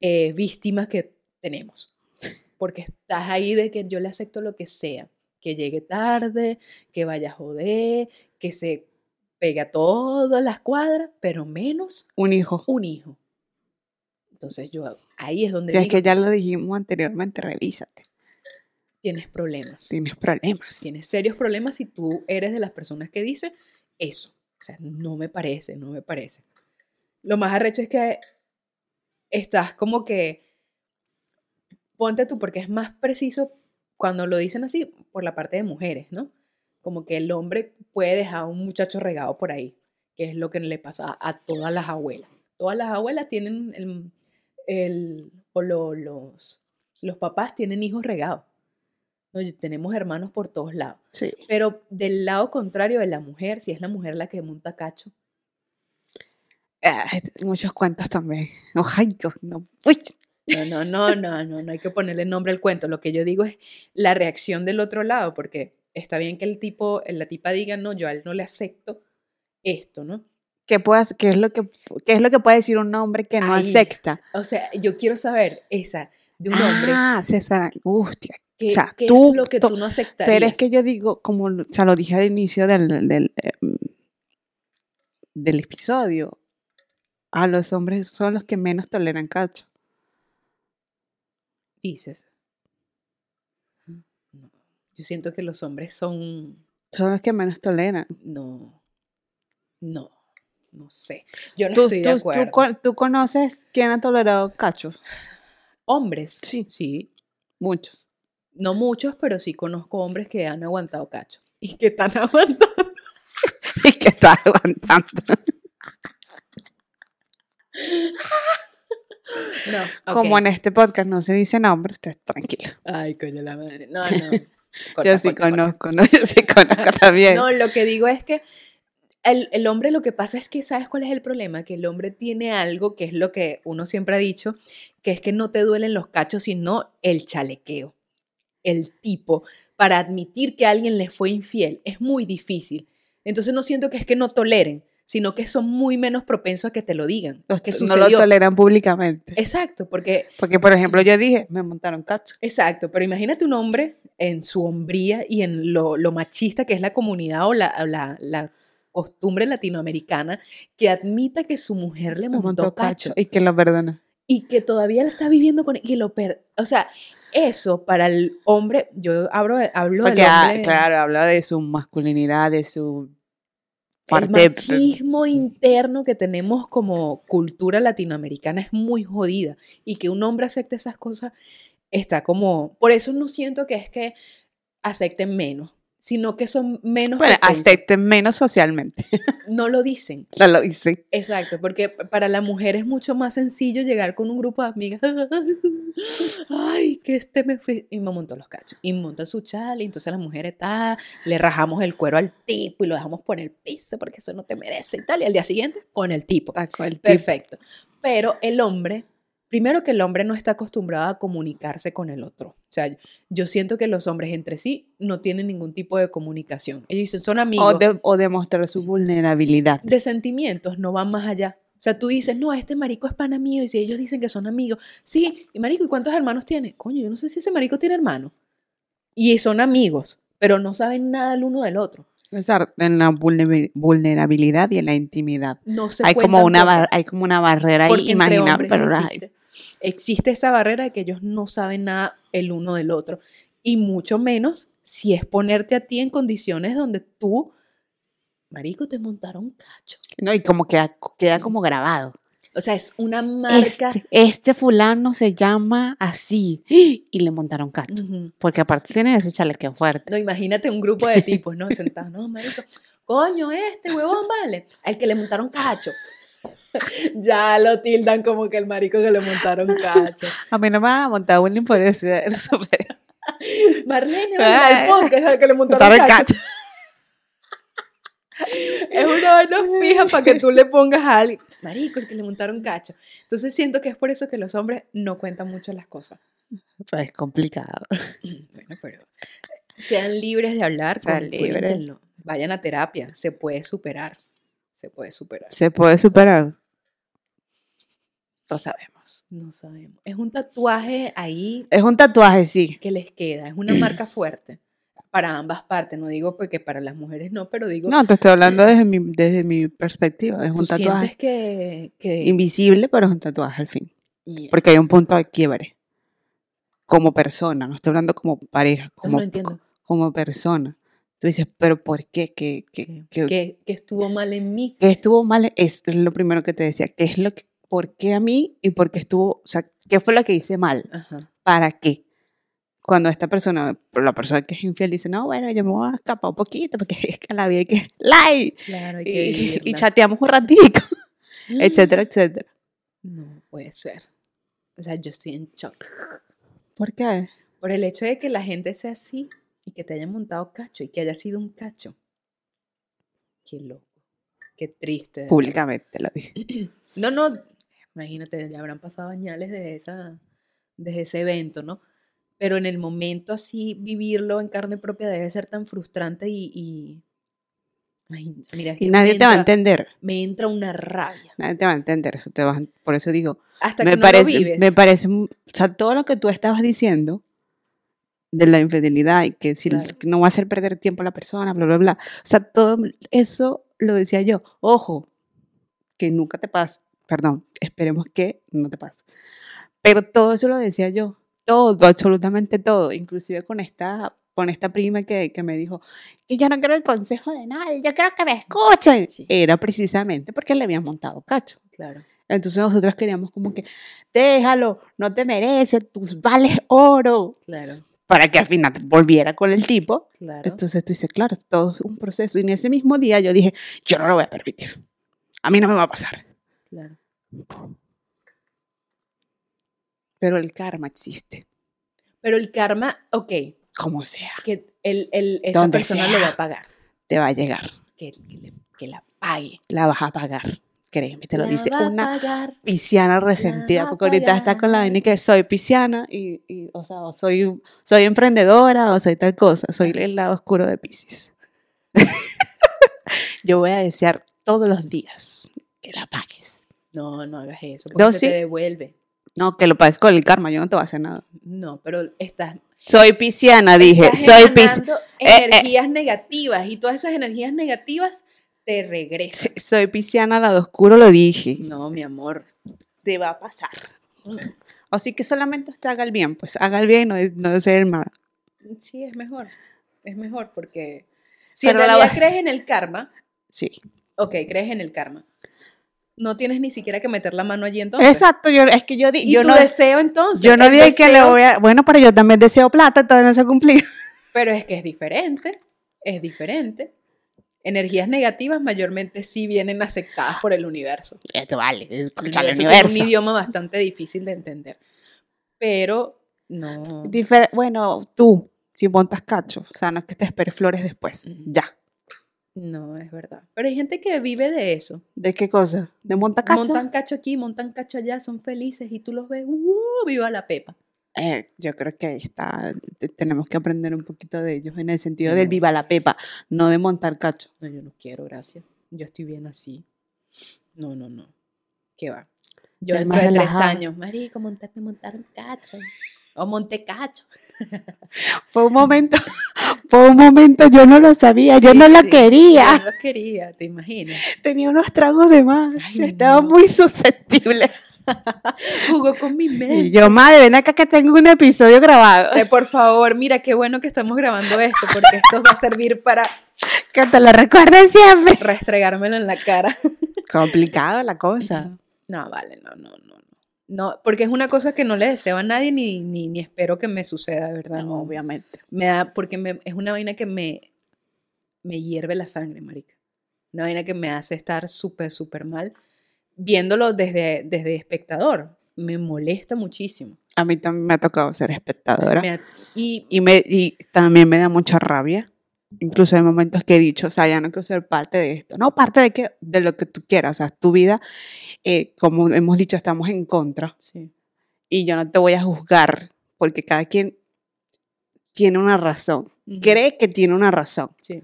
eh, víctima que tenemos. porque estás ahí de que yo le acepto lo que sea, que llegue tarde, que vaya a joder, que se pegue a todas las cuadras, pero menos Un hijo. un hijo. Entonces yo ahí es donde Si es que ya lo dijimos anteriormente, revísate. tienes problemas. Tienes problemas. Tienes serios problemas si tú eres de las personas que dice eso. O sea, no me parece, no me parece. Lo más arrecho es que estás como que, ponte tú, porque es más preciso cuando lo dicen así por la parte de mujeres, ¿no? Como que el hombre puede dejar a un muchacho regado por ahí, que es lo que le pasa a todas las abuelas. Todas las abuelas tienen el, el o lo- los, los papás tienen hijos regados. ¿no? Tenemos hermanos por todos lados. Sí. Pero del lado contrario de la mujer, si es la mujer la que monta cacho, Ay, muchos cuentos también. Dios, no. Uy, No, no, no, no, no, no hay que ponerle nombre al cuento. Lo que yo digo es la reacción del otro lado, porque está bien que el tipo, la tipa diga, no, yo a él no le acepto esto, ¿no? ¿Qué, puedas, qué, es lo que, ¿Qué es lo que puede decir un hombre que no Ahí. acepta? O sea, yo quiero saber esa de un hombre, Ah, César, angustia. ¿qué, o sea, qué tú- es lo que tú- no aceptarías? Pero es que yo digo, como o sea, lo dije al inicio del, del, em, del episodio, a los hombres son los que menos toleran cacho. Dices. No, yo siento que los hombres son, Son los que menos toleran. no, no, no sé. Yo no ¿Tú, estoy de tú- tú acuerdo. con- tú conoces quién ha tolerado cacho? Hombres, Sí. sí, Muchos. No muchos, pero sí conozco hombres que han aguantado cacho. Y que están aguantando. Y que está aguantando. No, Como en este podcast no se dice nombre, usted tranquilo. Ay, coño la madre. No, no. Corta, yo sí corta, corta. conozco, ¿no? Yo sí conozco también. No, lo que digo es que el, el hombre lo que pasa es que, ¿sabes cuál es el problema? Que el hombre tiene algo que es lo que uno siempre ha dicho, que es que no te duelen los cachos, sino el chalequeo. El tipo, para admitir que alguien le fue infiel, es muy difícil. Entonces no siento que es que no toleren, sino que son muy menos propensos a que te lo digan. Los- que no lo toleran públicamente. Exacto, porque Porque, por ejemplo, yo dije, me montaron cacho. Exacto, pero imagínate un hombre en su hombría y en lo, lo machista que es la comunidad o la, la- la costumbre latinoamericana que admita que su mujer le montó, montó cacho. Y que lo perdona. y que todavía la está viviendo con y lo per- o sea, eso para el hombre, yo hablo, hablo Porque, del ah, claro, habla de su masculinidad, de su el machismo interno que tenemos como cultura latinoamericana es muy jodida y que un hombre acepte esas cosas está como, por eso no siento que es que acepten menos, sino que son menos Bueno, acepten menos socialmente. no lo dicen. Ya lo hice. Exacto, porque para la mujer es mucho más sencillo llegar con un grupo de amigas. Ay, que este me fui. Y me montó los cachos. Y monta su chal. Y entonces la mujer está. Le rajamos el cuero al tipo y lo dejamos por el piso porque eso no te merece y tal. Y al día siguiente, con el tipo. Taco el tipo. Perfecto. Pero el hombre, primero que el hombre no está acostumbrado a comunicarse con el otro. O sea, yo siento que los hombres entre sí no tienen ningún tipo de comunicación. Ellos dicen, son amigos. O, de, o demostrar su vulnerabilidad. de sentimientos no van más allá. O sea, tú dices, no, este marico es pana mío, y si ellos dicen que son amigos, sí, y marico, ¿y cuántos hermanos tiene? Coño, yo no sé si ese marico tiene hermanos. Y son amigos, pero no saben nada el uno del otro. En la vulnerabi- vulnerabilidad y en la intimidad. No se Hay como, una cosas, hay como una barrera porque imaginable. Pero existe, existe esa barrera de que ellos no saben nada el uno del otro. Y mucho menos si es ponerte a ti en condiciones donde tú, marico, te montaron cacho. no, y como queda, queda como grabado. O sea, es una marca. Este, este fulano se llama así. Y le montaron cacho. Porque aparte tiene ese chalequeo fuerte. No, imagínate un grupo de tipos, ¿no? Sentados, no, marico, coño, este huevón, vale, al que le montaron cacho. ya lo tildan como que el marico que le montaron cacho. A mí no me van a montar bullying por eso. Marlene, el podcast al que le montaron, Montaron cacho. cacho. Es una vaina fija para que tú le pongas a alguien, marico, el que le montaron cacho. Entonces siento que es por eso que los hombres no cuentan mucho las cosas. Pues es complicado. Bueno, pero sean libres de hablar, Sean libres. Vayan a terapia, se puede superar. Se puede superar. Se puede superar. No sabemos. No sabemos. Es un tatuaje ahí Es un tatuaje, sí. que les queda, es una marca fuerte para ambas partes, no digo porque para las mujeres no, pero digo, No, te estoy hablando desde mi, desde mi perspectiva. Es tú un tatuaje sientes que, que invisible, pero es un tatuaje al fin. y- Porque hay un punto de quiebre. Como persona, no estoy hablando como pareja, como, no como persona. Tú dices, pero ¿por qué? ¿Qué, qué, qué- que- que estuvo mal en mí. qué estuvo mal? Es lo primero que te decía. ¿Qué es lo que, ¿Por qué a mí y por qué estuvo? O sea, ¿qué fue lo que hice mal? Ajá. ¿Para qué? Cuando esta persona, la persona que es infiel dice, no, bueno, yo me voy a escapar un poquito porque es que la vida hay que like Claro, hay que y, chateamos un ratico, etcétera, etcétera. No puede ser. O sea, yo estoy en shock. ¿Por qué? Por el hecho de que la gente sea así y que te haya montado cacho y que haya sido un cacho. Qué loco. Qué triste. Públicamente lo dije. No, no, imagínate, ya habrán pasado añales de, esa, de ese evento, ¿no? Pero en el momento así, vivirlo en carne propia debe ser tan frustrante y... y- ay, mira, Y nadie me te va a entra- entender. Me entra una rabia. Nadie te va a entender. Eso te vas a- por eso digo, Hasta me que no parece, lo vives. me parece, o sea, todo lo que tú estabas diciendo de la infidelidad y que si Claro. no va a hacer perder tiempo a la persona, bla, bla, bla. O sea, todo eso lo decía yo. Ojo, que nunca te pase. Perdón, esperemos que no te pase. Pero todo eso lo decía yo. Todo, absolutamente todo. Inclusive con esta, con esta prima que, que me dijo que yo no quiero el consejo de nadie, yo quiero que me escuchen. Sí. Era precisamente porque le habían montado cacho. Claro. Entonces nosotros queríamos como que, déjalo, no te mereces, tú vales oro, Claro, para que al final volviera con el tipo. claro. Entonces tú dices, claro, todo es un proceso. Y en ese mismo día yo dije, yo no lo voy a permitir. A mí no me va a pasar. claro. Pero el karma existe, Pero el karma, ok, como sea, que el, el- esa Donde persona lo va a pagar. te va a llegar. Que, que le- que la pague. La vas a pagar. Créeme, te lo La dice una pagar. pisciana resentida, porque ahorita está con la vaina que soy pisciana y, y, o sea, o soy, soy emprendedora o soy tal cosa, soy el lado oscuro de Pisces. Yo voy a desear todos los días que la pagues. No, no hagas eso, porque No, se sí. te devuelve. No, que lo pagues con el karma, yo no te voy a hacer nada. No, pero estás, Soy pisciana, dije, estás soy pisciana. emanando Eh, eh. energías negativas y todas esas energías negativas te regresan. Soy pisciana, lado oscuro, lo dije. No, mi amor. Te va a pasar. Así que solamente usted haga el bien, pues haga el bien y no, de- no desee el mal. Sí, es mejor. Es mejor porque si Pero en la realidad crees en el karma, Sí. ok, crees en el karma. No tienes ni siquiera que meter la mano allí entonces. Exacto, yo, es que yo, di- Y yo tu no, deseo entonces. yo no dije que le deseo- voy a... Bueno, pero yo también deseo plata, todavía no se ha cumplido. Pero es que es diferente. Es diferente. Energías negativas mayormente sí vienen aceptadas por el universo. Esto vale, escucha el universo universo. un idioma bastante difícil de entender. Pero no. Difer- bueno, tú, si montas cacho, o sea, no es que te esperes flores después, ya. No, es verdad. Pero hay gente que vive de eso. ¿De qué cosa? ¿De monta cacho? Montan cacho aquí, montan cacho allá, son felices y tú los ves, ¡uh! ¡Viva la pepa! Eh, yo creo que ahí está, te- tenemos que aprender un poquito de ellos en el sentido del No. viva la pepa, no de montar cacho. No, yo no quiero, gracias. Yo estoy bien así. No, no, no. ¿Qué va? Yo dentro de tres años, marico, montaste, montaron cacho. O monte cacho. Fue un momento, fue un momento, yo no lo sabía, yo Sí, no lo quería. Yo no quería, ¿te imaginas? Tenía unos tragos de más, Ay, estaba no. muy susceptible. Jugó con mi mente. Y yo, madre, ven acá que tengo un episodio grabado. Eh, por favor, mira qué bueno que estamos grabando esto, porque esto va a servir para Que te lo recuerden siempre. restregármelo en la cara. Complicado la cosa. No, vale, no, no, no. No, porque es una cosa que no le deseo a nadie ni, ni, ni espero que me suceda, de verdad. no. obviamente. Me da, porque me- es una vaina que me, me hierve la sangre, marica. Una vaina que me hace estar súper, súper mal. Viéndolo desde, desde espectador, me molesta muchísimo. A mí también me ha tocado ser espectadora. Me ha- y Y, me, y también me da mucha rabia. Incluso hay momentos que he dicho, o sea, ya no quiero ser parte de esto. No, parte de, que, de lo que tú quieras. O sea, tu vida, eh, como hemos dicho, estamos en contra. sí, Y yo no te voy a juzgar, porque cada quien tiene una razón. Cree que tiene una razón. sí.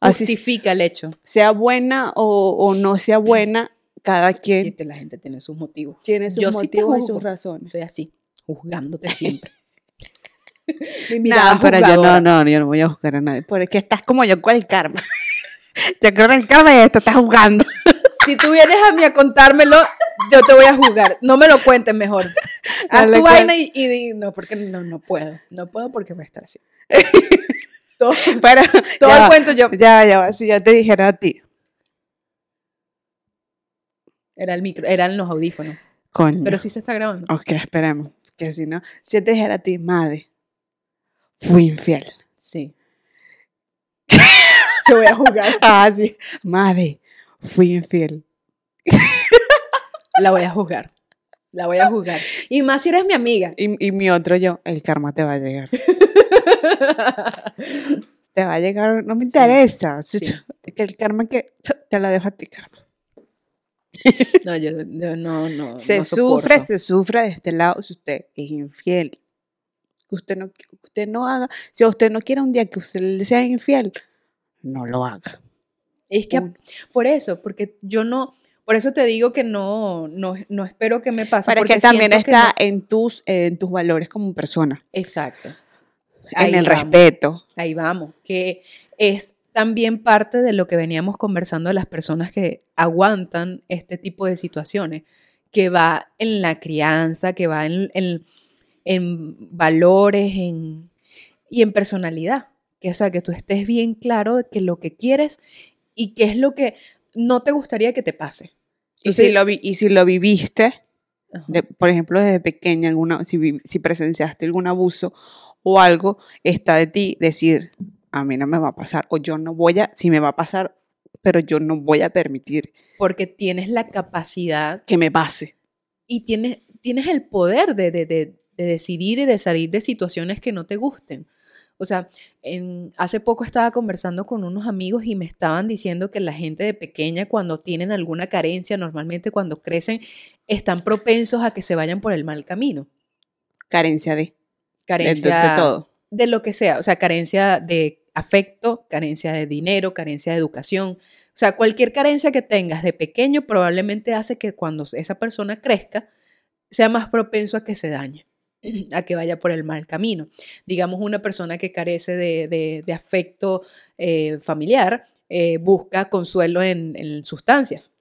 Así Justifica el hecho. sea buena o, o no sea buena, Cada Y quien que la gente tiene sus motivos. tiene sus yo sí motivos y juzgo. sus razones. Estoy así, juzgándote siempre. Mi mirada No, pero yo no, no, yo no voy a juzgar a nadie. Porque estás como yo con el karma. yo creo que el karma y esto estás jugando. Si tú vienes a mí a contármelo, yo te voy a juzgar. No me lo cuentes mejor. Haz tu vaina y, y di- no, porque no, no puedo. No puedo porque voy a estar así. todo Pero todo ya el cuento yo. Ya, ya, va, si yo te dijera a ti, Era el micro, eran los audífonos. coño. Pero sí se está grabando. Ok, esperemos. Que si no, si yo te dijera a ti, madre, fui infiel. Sí. Te voy a jugar. Ah, sí. Madre, fui infiel. La voy a juzgar. La voy a juzgar. Y más si eres mi amiga. Y, y mi otro yo, el karma te va a llegar. Te va a llegar, no me interesa. sí. Que el karma que te lo dejo a ti, karma. No, yo, yo no, no. Se no sufre, se sufre de este lado si usted es infiel. Que usted no, que usted no haga, si usted no quiere un día que usted le sea infiel, no lo haga. Es que Uno. por eso, porque yo no, por eso te digo que no, no, no espero que me pase. Pero porque que también que está no- en, tus, en tus valores como persona, Exacto. Ahí en el vamos, respeto. Ahí vamos, que es también parte de lo que veníamos conversando de las personas que aguantan este tipo de situaciones, que va en la crianza, que va en, en- en valores en, y en personalidad. Que, o sea, que tú estés bien claro de que lo que quieres y qué es lo que no te gustaría que te pase. Y si, lo vi- y si lo viviste, de- por ejemplo, desde pequeña, alguna, si, si presenciaste algún abuso o algo, está de ti decir, a mí no me va a pasar, o yo no voy a, si me va a pasar, pero yo no voy a permitir Porque tienes la capacidad que me pase. y tienes, tienes el poder de, de- de- de decidir y de salir de situaciones que no te gusten. O sea, en- hace poco estaba conversando con unos amigos y me estaban diciendo que la gente de pequeña cuando tienen alguna carencia, normalmente cuando crecen, están propensos a que se vayan por el mal camino. Carencia de, de, de- Carencia de todo. de lo que sea, o sea, carencia de afecto, carencia de dinero, carencia de educación. O sea, cualquier carencia que tengas de pequeño probablemente hace que cuando esa persona crezca sea más propenso a que se dañe, a que vaya por el mal camino. Digamos, una persona que carece de, de- de afecto eh, familiar eh, busca consuelo en, en sustancias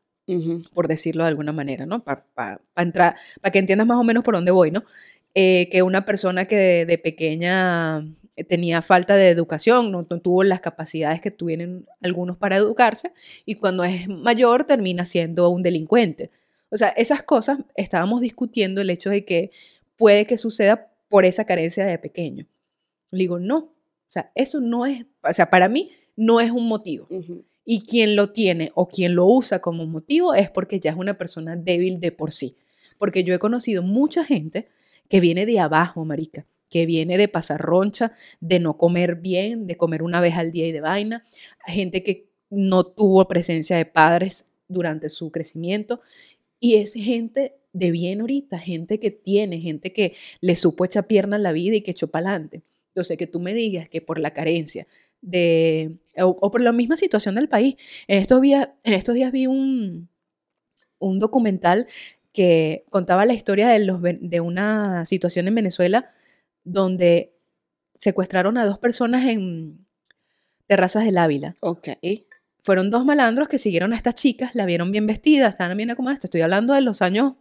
por decirlo de alguna manera, ¿no? Para entrar, para que entiendas más o menos por dónde voy, ¿no? Eh, que una persona que de, de pequeña tenía falta de educación, no, no tuvo las capacidades que tuvieron algunos para educarse, y cuando es mayor termina siendo un delincuente. O sea, esas cosas estábamos discutiendo el hecho de que puede que suceda por esa carencia de pequeño. Le digo, no, o sea, eso no es, o sea, para mí no es un motivo. Y quien lo tiene o quien lo usa como motivo es porque ya es una persona débil de por sí. Porque yo he conocido mucha gente que viene de abajo, marica, que viene de pasar roncha, de no comer bien, de comer una vez al día y de vaina, gente que no tuvo presencia de padres durante su crecimiento y es gente de bien ahorita, gente que tiene, gente que le supo echar pierna en la vida y que echó para adelante. Entonces, que tú me digas que por la carencia de, o, o por la misma situación del país, en estos días, en estos días vi un, un documental que contaba la historia de, los, de una situación en Venezuela donde secuestraron a dos personas en terrazas del Ávila. Ok. Fueron dos malandros que siguieron a estas chicas, la vieron bien vestida, estaban bien acomodadas, estoy hablando de los años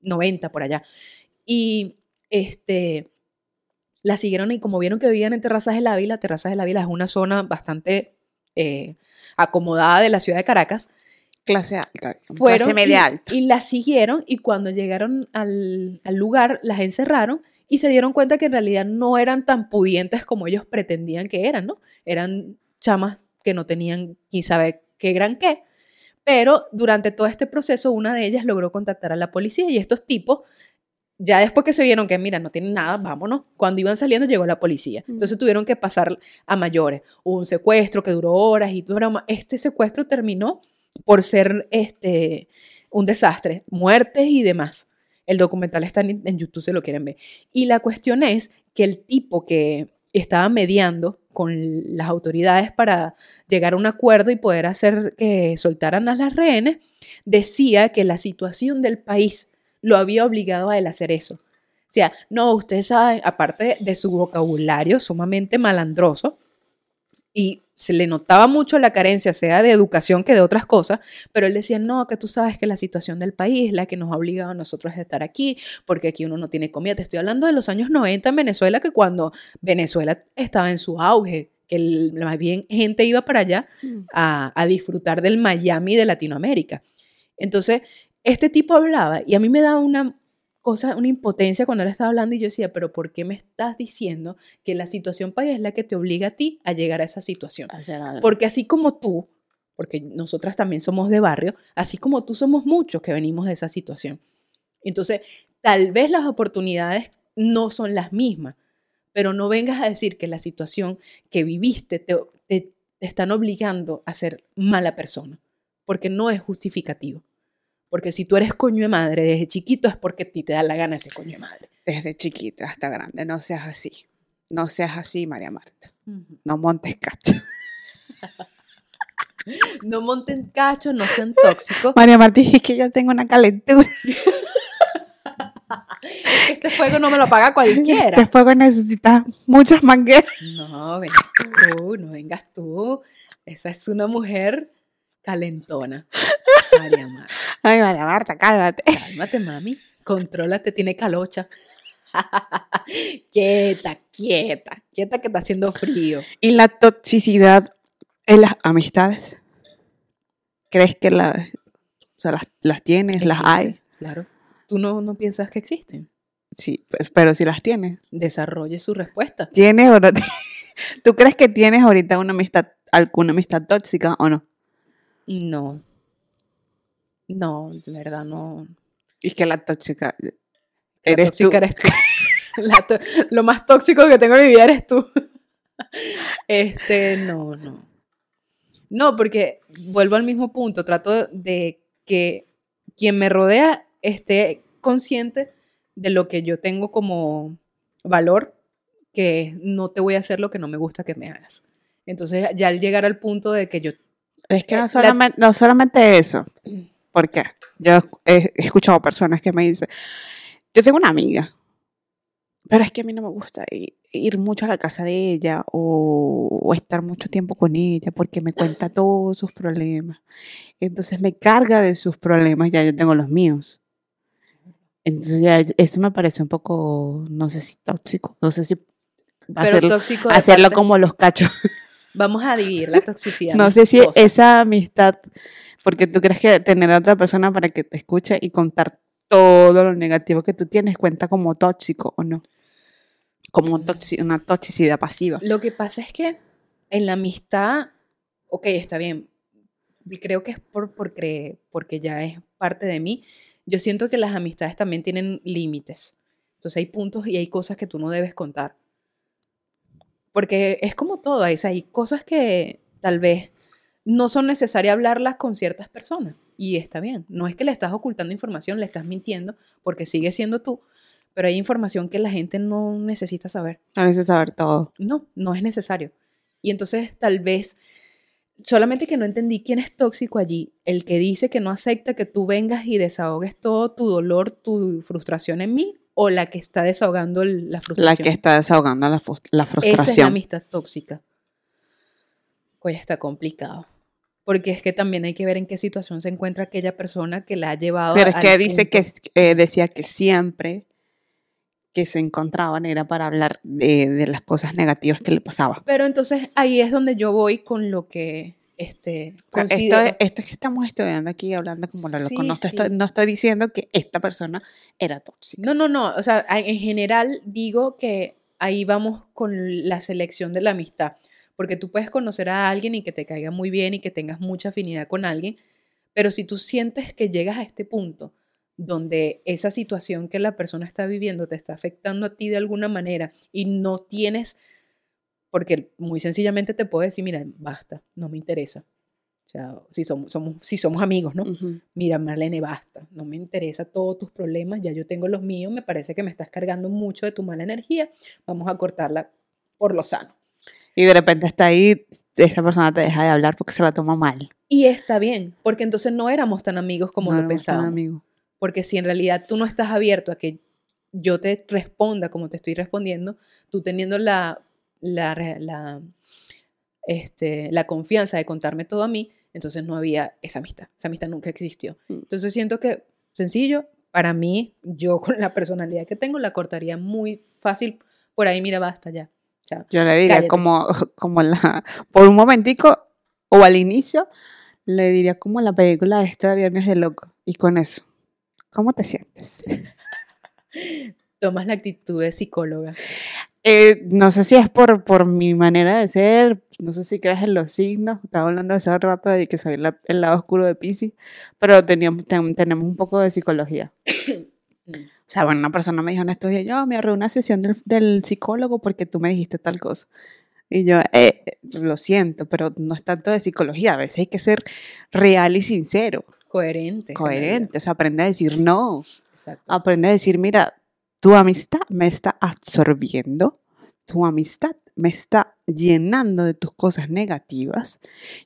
90 por allá. Y este, la siguieron y como vieron que vivían en Terrazas del Ávila, Terrazas del Ávila es una zona bastante eh, acomodada de la ciudad de Caracas, Clase alta. fueron clase y, media alta. y las siguieron y cuando llegaron al, al lugar las encerraron y se dieron cuenta que en realidad no eran tan pudientes como ellos pretendían que eran, ¿no? Eran chamas que no tenían quién sabe qué gran qué, pero durante todo este proceso una de ellas logró contactar a la policía y estos tipos, ya después que se vieron que, mira, no tienen nada, vámonos, cuando iban saliendo llegó la policía. Mm. Entonces tuvieron que pasar a mayores. Hubo un secuestro que duró horas y broma. Este secuestro terminó por ser este, un desastre, muertes y demás. El documental está en, en YouTube, se lo quieren ver. Y la cuestión es que el tipo que estaba mediando con las autoridades para llegar a un acuerdo y poder hacer que soltaran a las rehenes, decía que la situación del país lo había obligado a él hacer eso. O sea, no, ustedes saben, aparte de su vocabulario sumamente malandroso, y se le notaba mucho la carencia, sea de educación que de otras cosas, pero él decía, no, que tú sabes que la situación del país es la que nos ha obligado a nosotros a estar aquí, porque aquí uno no tiene comida. Te estoy hablando de los años 90 en Venezuela, que cuando Venezuela estaba en su auge, que el- más bien gente iba para allá a, a disfrutar del Miami de Latinoamérica. Entonces, este tipo hablaba y a mí me daba una cosa, una impotencia cuando él estaba hablando y yo decía, pero ¿por qué me estás diciendo que la situación país es la que te obliga a ti a llegar a esa situación? Porque así como tú, porque nosotras también somos de barrio, así como tú somos muchos que venimos de esa situación. Entonces, tal vez las oportunidades no son las mismas, pero no vengas a decir que la situación que viviste te, te- te están obligando a ser mala persona, porque no es justificativo. Porque si tú eres coño de madre desde chiquito es porque a ti te da la gana ese coño de madre. Desde chiquita hasta grande, no seas así. No seas así, María Marta. No montes cacho. No monten cachos, no sean tóxicos. María Marta, es que yo tengo una calentura. Este fuego no me lo paga cualquiera. Este fuego necesita muchas mangueras. No, vengas tú, no vengas tú. Esa es una mujer calentona. María Mar, Ay, María Marta, cálmate. cálmate, mami. Contrólate, tiene calocha. quieta, quieta, quieta que está haciendo frío. ¿Y la toxicidad en las amistades? ¿Crees que la- o sea, las, las tienes, las hay? Claro. ¿Tú no, no piensas que existen? Sí, pues, pero si las tienes. Desarrolle su respuesta. ¿Tienes o no ¿Tú crees que tienes ahorita una amistad, alguna amistad tóxica o no? No. No, de verdad no. Y que la tóxica La eres tú. tóxica eres tú. La to- lo más tóxico que tengo en mi vida eres tú. Este, no, no. No, porque vuelvo al mismo punto. Trato de que quien me rodea esté consciente de lo que yo tengo como valor, que no te voy a hacer lo que no me gusta que me hagas. Entonces, ya al llegar al punto de que yo Es que Eh, no la- solamente, no solamente eso. ¿Por qué? Yo he, escuchado personas que me dicen, yo tengo una amiga, pero es que a mí no me gusta ir, mucho a la casa de ella o, o estar mucho tiempo con ella porque me cuenta todos sus problemas. Entonces me carga de sus problemas, ya yo tengo los míos. Entonces ya eso me parece un poco, no sé si tóxico, no sé si pero hacerlo, tóxico hacerlo parte- como los cachos. vamos a dividir la toxicidad. No sé si esa amistad, porque tú crees que tener a otra persona para que te escuche y contar todo lo negativo que tú tienes cuenta como tóxico o no. Como un toxi- una toxicidad pasiva. Lo que pasa es que en la amistad, ok, está bien. Creo que es por, porque, porque ya es parte de mí. Yo siento que las amistades también tienen límites. Entonces hay puntos y hay cosas que tú no debes contar. Porque es como todo, hay cosas que tal vez no son necesarias hablarlas con ciertas personas. Y está bien. No es que le estás ocultando información, le estás mintiendo, porque sigue siendo tú. Pero hay información que la gente no necesita saber. No necesitas saber todo. No, no es necesario. Y entonces tal vez, solamente que no entendí quién es tóxico allí, el que dice que no acepta que tú vengas y desahogues todo tu dolor, tu frustración en mí, o la que está desahogando la La frustración. que está desahogando la, frus- la Esa es la frustración. amistad tóxica. Pues está complicado. Porque es que también hay que ver en qué situación se encuentra aquella persona que la ha llevado Pero es al que dice que punto. eh, decía que siempre que se encontraban era para hablar de, de las cosas negativas que le pasaban. Pero entonces ahí es donde yo voy con lo que este, Esto, considero. esto es que estamos estudiando aquí, hablando como lo. Sí, no, te sí. estoy, no estoy diciendo que esta persona era tóxica. No, no, no. O sea, en general digo que ahí vamos con la selección de la amistad. Porque tú puedes conocer a alguien y que te caiga muy bien y que tengas mucha afinidad con alguien, pero si tú sientes que llegas a este punto donde esa situación que la persona está viviendo te está afectando a ti de alguna manera y no tienes, porque muy sencillamente te puedo decir, mira, basta, no me interesa. O sea, si somos, somos, si somos amigos, ¿no? Mira, Marlene, basta, no me interesa todos tus problemas, ya yo tengo los míos, me parece que me estás cargando mucho de tu mala energía, vamos a cortarla por lo sano. Y de repente está ahí, esa persona te deja de hablar porque se la toma mal. Y está bien, porque entonces no éramos tan amigos como No lo pensábamos. amigos. Porque si en realidad tú no estás abierto a que yo te responda como te estoy respondiendo, tú teniendo la, la, la, este, la confianza de contarme todo a mí, entonces no había esa amistad. Esa amistad nunca existió. Mm. Entonces siento que, sencillo, para mí, yo con la personalidad que tengo, la cortaría muy fácil. Por ahí, mira, basta ya. Yo le diría Cállate. como, como la, por un momentico, o al inicio, le diría como la película de Viernes de Loco. Y con eso, ¿cómo te sientes? Tomas la actitud de psicóloga. Eh, no sé si es por, por mi manera de ser, no sé si crees en los signos, estaba hablando hace rato de que soy la- el lado oscuro de Pisces, pero teníamos, ten- tenemos un poco de psicología. Mm. O sea, bueno, una persona me dijo en estos días, yo me ahorré una sesión del, del psicólogo porque tú me dijiste tal cosa. Y yo, eh, eh, lo siento, pero no es tanto de psicología, a veces hay que ser real y sincero, Coherente. coherente, o sea, aprende a decir no, Exacto. aprende a decir, mira, tu amistad me está absorbiendo, tu amistad me está llenando de tus cosas negativas.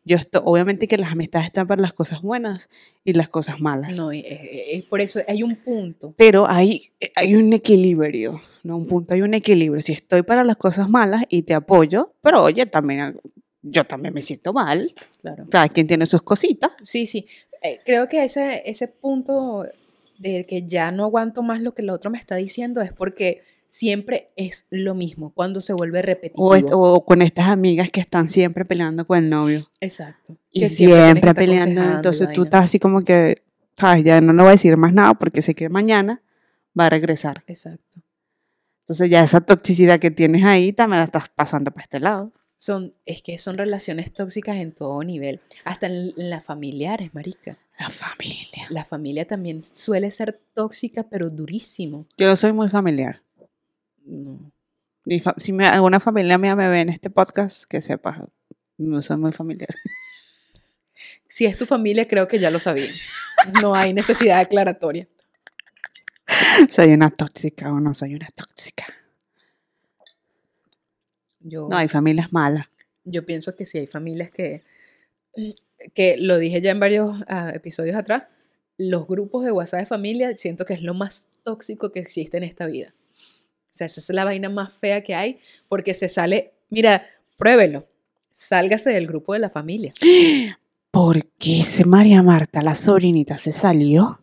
Yo estoy, obviamente que las amistades están para las cosas buenas y las cosas malas. No, es, es- es por eso hay un punto. Pero hay, hay un equilibrio, no un punto, hay un equilibrio. Si estoy para las cosas malas y te apoyo, pero oye, también yo también me siento mal. Claro. Cada quien tiene sus cositas. Sí, sí. Eh, creo que ese, ese punto de que ya no aguanto más lo que el otro me está diciendo es porque siempre es lo mismo cuando se vuelve repetitivo. O, est- o con estas amigas que están siempre peleando con el novio. Exacto. Y Que siempre, peleando. Entonces tú estás así como que, sabes, ya no le voy a decir más nada porque sé que mañana va a regresar. Exacto. Entonces ya esa toxicidad que tienes ahí también la estás pasando para este lado. Son, es que son relaciones tóxicas en todo nivel. Hasta en, en las familiares, marica. La familia. La familia también suele ser tóxica, pero durísimo. Yo no soy muy familiar. No. Si me- alguna familia mía me ve en este podcast, que sepa, no soy muy familiar. Si es tu familia, creo que ya lo sabía. No hay necesidad de aclaratoria. soy una tóxica o no soy una tóxica. Yo, No, hay familias malas. yo pienso que sí hay familias que, que lo dije ya en varios ah, episodios atrás, los grupos de WhatsApp de familia siento que es lo más tóxico que existe en esta vida. O sea, esa es la vaina más fea que hay porque se sale, mira, pruébelo, sálgase del grupo de la familia. ¿Por qué se María Marta, la sobrinita, se salió?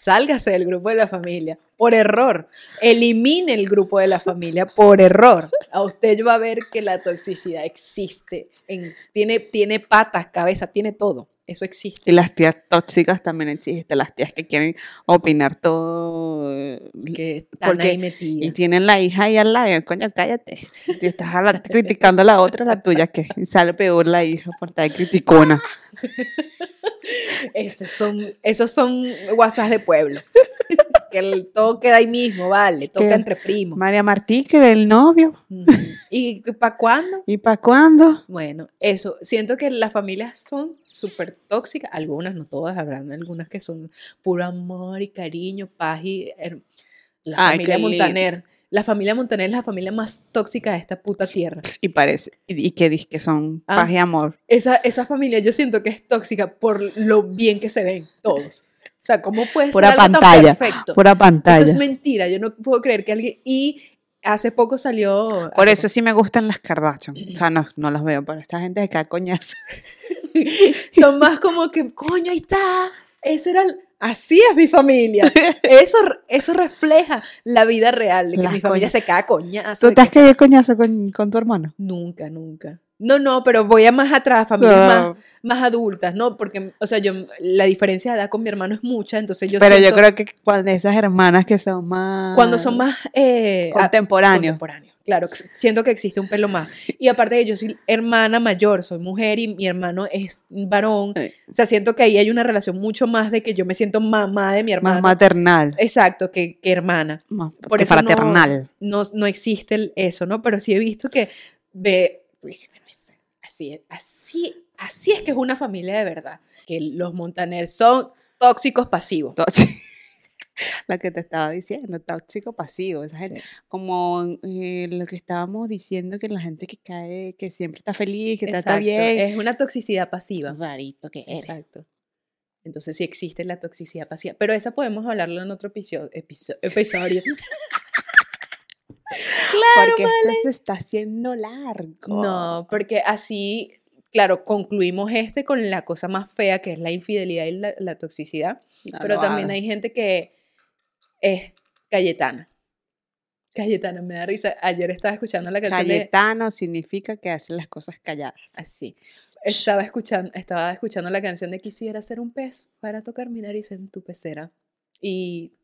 Sálgase del grupo de la familia por error. Elimine el grupo de la familia por error. A usted va a ver que la toxicidad existe. En, tiene, tiene patas, cabeza, tiene todo. Eso existe. Y las tías tóxicas también existen, las tías que quieren opinar todo. eh, Que están Porque- ahí metidas. Y tienen la hija ahí al lado, coño, cállate. Si estás criticando a la otra, la tuya, que sale peor la hija por estar criticona. Esos son, esos son WhatsApp de pueblo. Que el- todo queda ahí mismo, vale. Toca Que- entre primos. María Martí, que el novio. ¿Y para cuándo? ¿Y para cuándo? Bueno, eso, siento que las familias son súper tóxicas, algunas, no todas, habrán algunas que son puro amor y cariño, paz y... La Ay, familia Montaner, la familia Montaner es la familia más tóxica de esta puta tierra. Y parece. Y, y que dices que son Ah. paz y amor. Esa, esa familia yo siento que es tóxica por lo bien que se ven todos. O sea, ¿cómo puede Pura ser algo pantalla, tan perfecto? Pura Eso pantalla. es mentira, yo no puedo creer que alguien... Y hace poco salió... Por eso sí me gustan las Kardashian. O sea, no, no las veo, pero esta gente de acá coñazo. Son más como que, coño, ahí está. Ese era el- Así es mi familia. Eso, eso refleja la vida real, de que Las mi familia coñas. se cae coñazo. ¿Tú te has caído coñazo con, con tu hermano? Nunca, nunca. No, no, pero voy a más atrás, familias No, más, más adultas, ¿no? Porque, o sea, yo, la diferencia de edad con mi hermano es mucha, entonces yo pero yo creo que cuando esas hermanas que son más... Cuando son más... eh, Contemporáneos. contemporáneos. Claro, siento que existe un pelo más. Y aparte de yo soy hermana mayor, soy mujer y mi hermano es varón. Sí. O sea, siento que ahí hay una relación mucho más de que yo me siento mamá de mi hermano. Más maternal. Exacto, que, que hermana. Más Por que eso no- fraternal. No, no existe el- eso, ¿no? Pero sí he visto que ve, tú dices, bueno, es- así, es- así, así es que es una familia de verdad. Que los Montaner son tóxicos pasivos. Tóxico. Lo que te estaba diciendo, tóxico pasivo. Esa gente, Sí. como eh, lo que estábamos diciendo, que la gente que cae, que siempre está feliz, que Exacto, bien. Es una toxicidad pasiva. Rarito que eres. Exacto. Entonces sí existe la toxicidad pasiva. Pero esa podemos hablarlo en otro episodio. episodio. claro, porque esto se está haciendo largo. No, porque así, claro, concluimos este con la cosa más fea que es la infidelidad y la, la toxicidad. No pero lo también hay gente que es Cayetana. Cayetana, me da risa. Ayer estaba escuchando la canción de... Cayetano significa que hace las cosas calladas. Así. Estaba escuchando, estaba escuchando la canción de Quisiera ser un pez para tocar mi nariz en tu pecera. Y,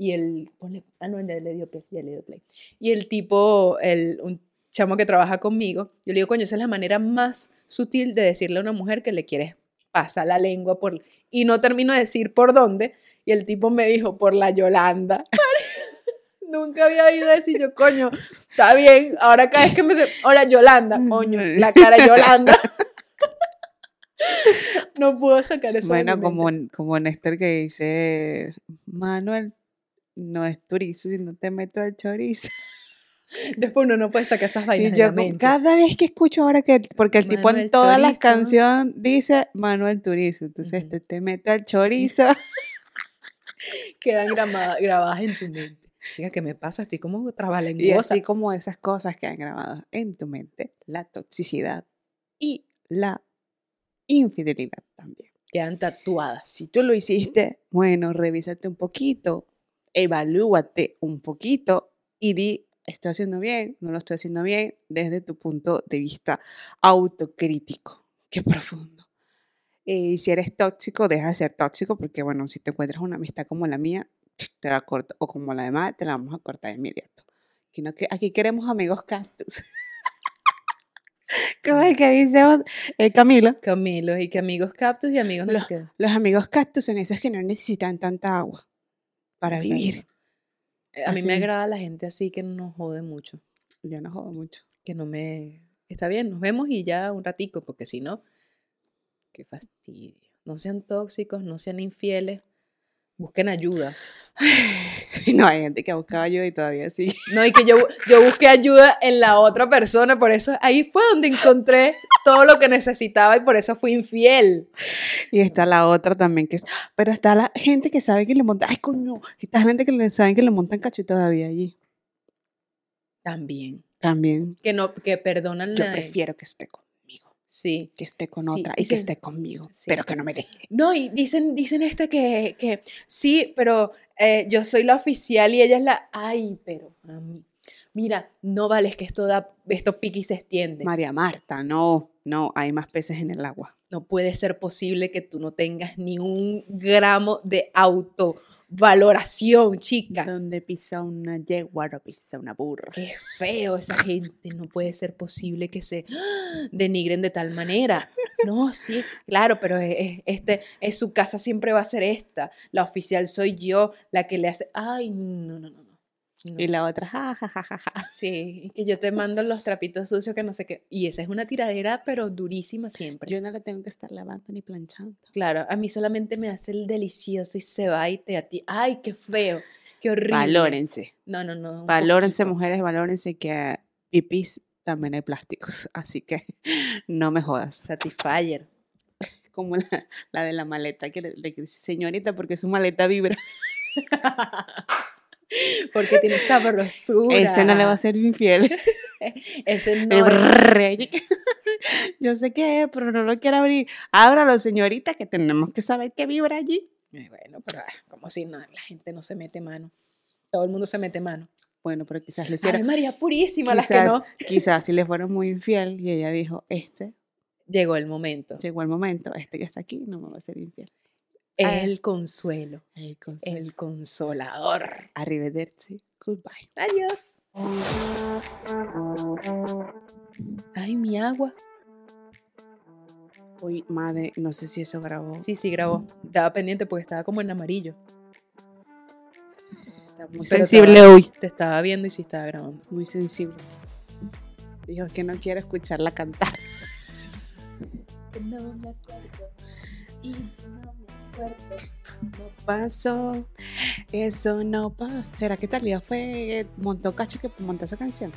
y el. ponle- ah, no, ya le dio play, ya le dio play. Y el tipo, el, un chamo que trabaja conmigo, yo le digo, coño, esa es la manera más sutil de decirle a una mujer que le quieres pasar la lengua por. Y no termino de decir por dónde. Y el tipo me dijo, por la Yolanda. Nunca había oído decir yo, coño, está bien. Ahora cada vez que me dice, hola Yolanda, coño, la cara Yolanda. no puedo sacar eso. Bueno, como, como Néstor que dice, Manuel, no es turizo, sino te meto el chorizo. Después uno no puede sacar esas vainas Y de yo la con- mente. cada vez que escucho ahora que, porque el tipo en todas las Chorizo. canciones dice Manuel Turizo, entonces Ujú. te, te meto el chorizo. Quedan grama- grabadas en tu mente. Chica, ¿qué me pasa? Estoy como Y trabalenguosa. así como esas cosas que han grabado en tu mente, la toxicidad y la infidelidad también. Quedan tatuadas. Si tú lo hiciste, bueno, revísate un poquito, evalúate un poquito y di, estoy haciendo bien, no lo estoy haciendo bien, desde tu punto de vista autocrítico. Qué profundo. Eh, Y si eres tóxico, deja de ser tóxico, porque bueno, si te encuentras una amistad como la mía, te la corto, o como la demás, te la vamos a cortar de inmediato. Aquí, no que- aquí queremos amigos cactus. ¿Cómo es que dice eh, Camilo? Camilo, y que amigos captus y amigos no sé Los- qué. Los amigos cactus son esos que no necesitan tanta agua para vivir. Eh, A mí me agrada la gente así que no jode mucho. Yo no jodo mucho. Que no me... Está bien, nos vemos y ya un ratico, porque si no, qué fastidio. No sean tóxicos, no sean infieles. Busquen ayuda. No, hay gente que ha buscado yo y todavía sí. No, y que yo, yo busqué ayuda en la otra persona, por eso ahí fue donde encontré todo lo que necesitaba y por eso fui infiel. Y está la otra también que es. Pero está la gente que sabe que le monta. Ay, coño. Esta gente que le saben que le montan cacho todavía allí. También. También. Que no, que perdonan Yo la- prefiero que esté conmigo. Sí. Que esté con Sí, otra y que que- esté conmigo. sí. Pero que no me deje. No, y dicen, dicen esta que, que sí, pero eh, yo soy la oficial y ella es la. Ay, pero a mí. Mira, no vale, es que esto da, esto pica y se extiende. María Marta, no. No, hay más peces en el agua. No puede ser posible que tú no tengas ni un gramo de autovaloración, chica. Donde pisa una yegua, no pisa una burra. Qué feo esa gente. No puede ser posible que se denigren de tal manera. No, sí, claro, pero es, es- este, es su casa siempre va a ser esta. La oficial soy yo, la que le hace. Ay, no, no, no. No. Y la otra, ja, ja, ja, ja, ja. Sí, que yo te mando los trapitos sucios que no sé qué. Y esa es una tiradera, pero durísima siempre. Yo no la tengo que estar lavando ni planchando. Claro, a mí solamente me hace el delicioso y se va y te a ti. Ay, qué feo, qué horrible. Valórense. No, no, no. Valórense, poquito. mujeres, valórense que pipis también hay plásticos. Así que no me jodas. Satisfyer. Como la, la de la maleta que le, le dice, señorita, porque su maleta vibra. Porque tiene sabrosura. Ese no le va a ser infiel. Ese no. es-. Yo sé que es, pero no lo quiero abrir. Ábralo, señorita, que tenemos que saber que vibra allí. Bueno, pero ah, como si no, la gente no se mete mano. Todo el mundo se mete mano. Bueno, pero quizás le hicieron. María Purísima, las que Quizás, no. quizás si le fueron muy infiel y ella dijo, este, Llegó el momento. llegó el momento, este que está aquí no me va a ser infiel. Es Ah. el consuelo, El consuelo. el consolador. Arrivederci. Goodbye. Adiós. Ay, mi agua. Uy, madre, no sé si eso grabó. Sí, sí, grabó. Estaba pendiente porque estaba como en amarillo. Está muy Pero sensible estaba- hoy. Te estaba viendo y sí estaba grabando. Muy sensible. Dijo que no quiero escucharla cantar. No me acuerdo. Y si no me No pasó, eso no pasó. ¿Será que Talía fue, montó cacho que montó esa canción?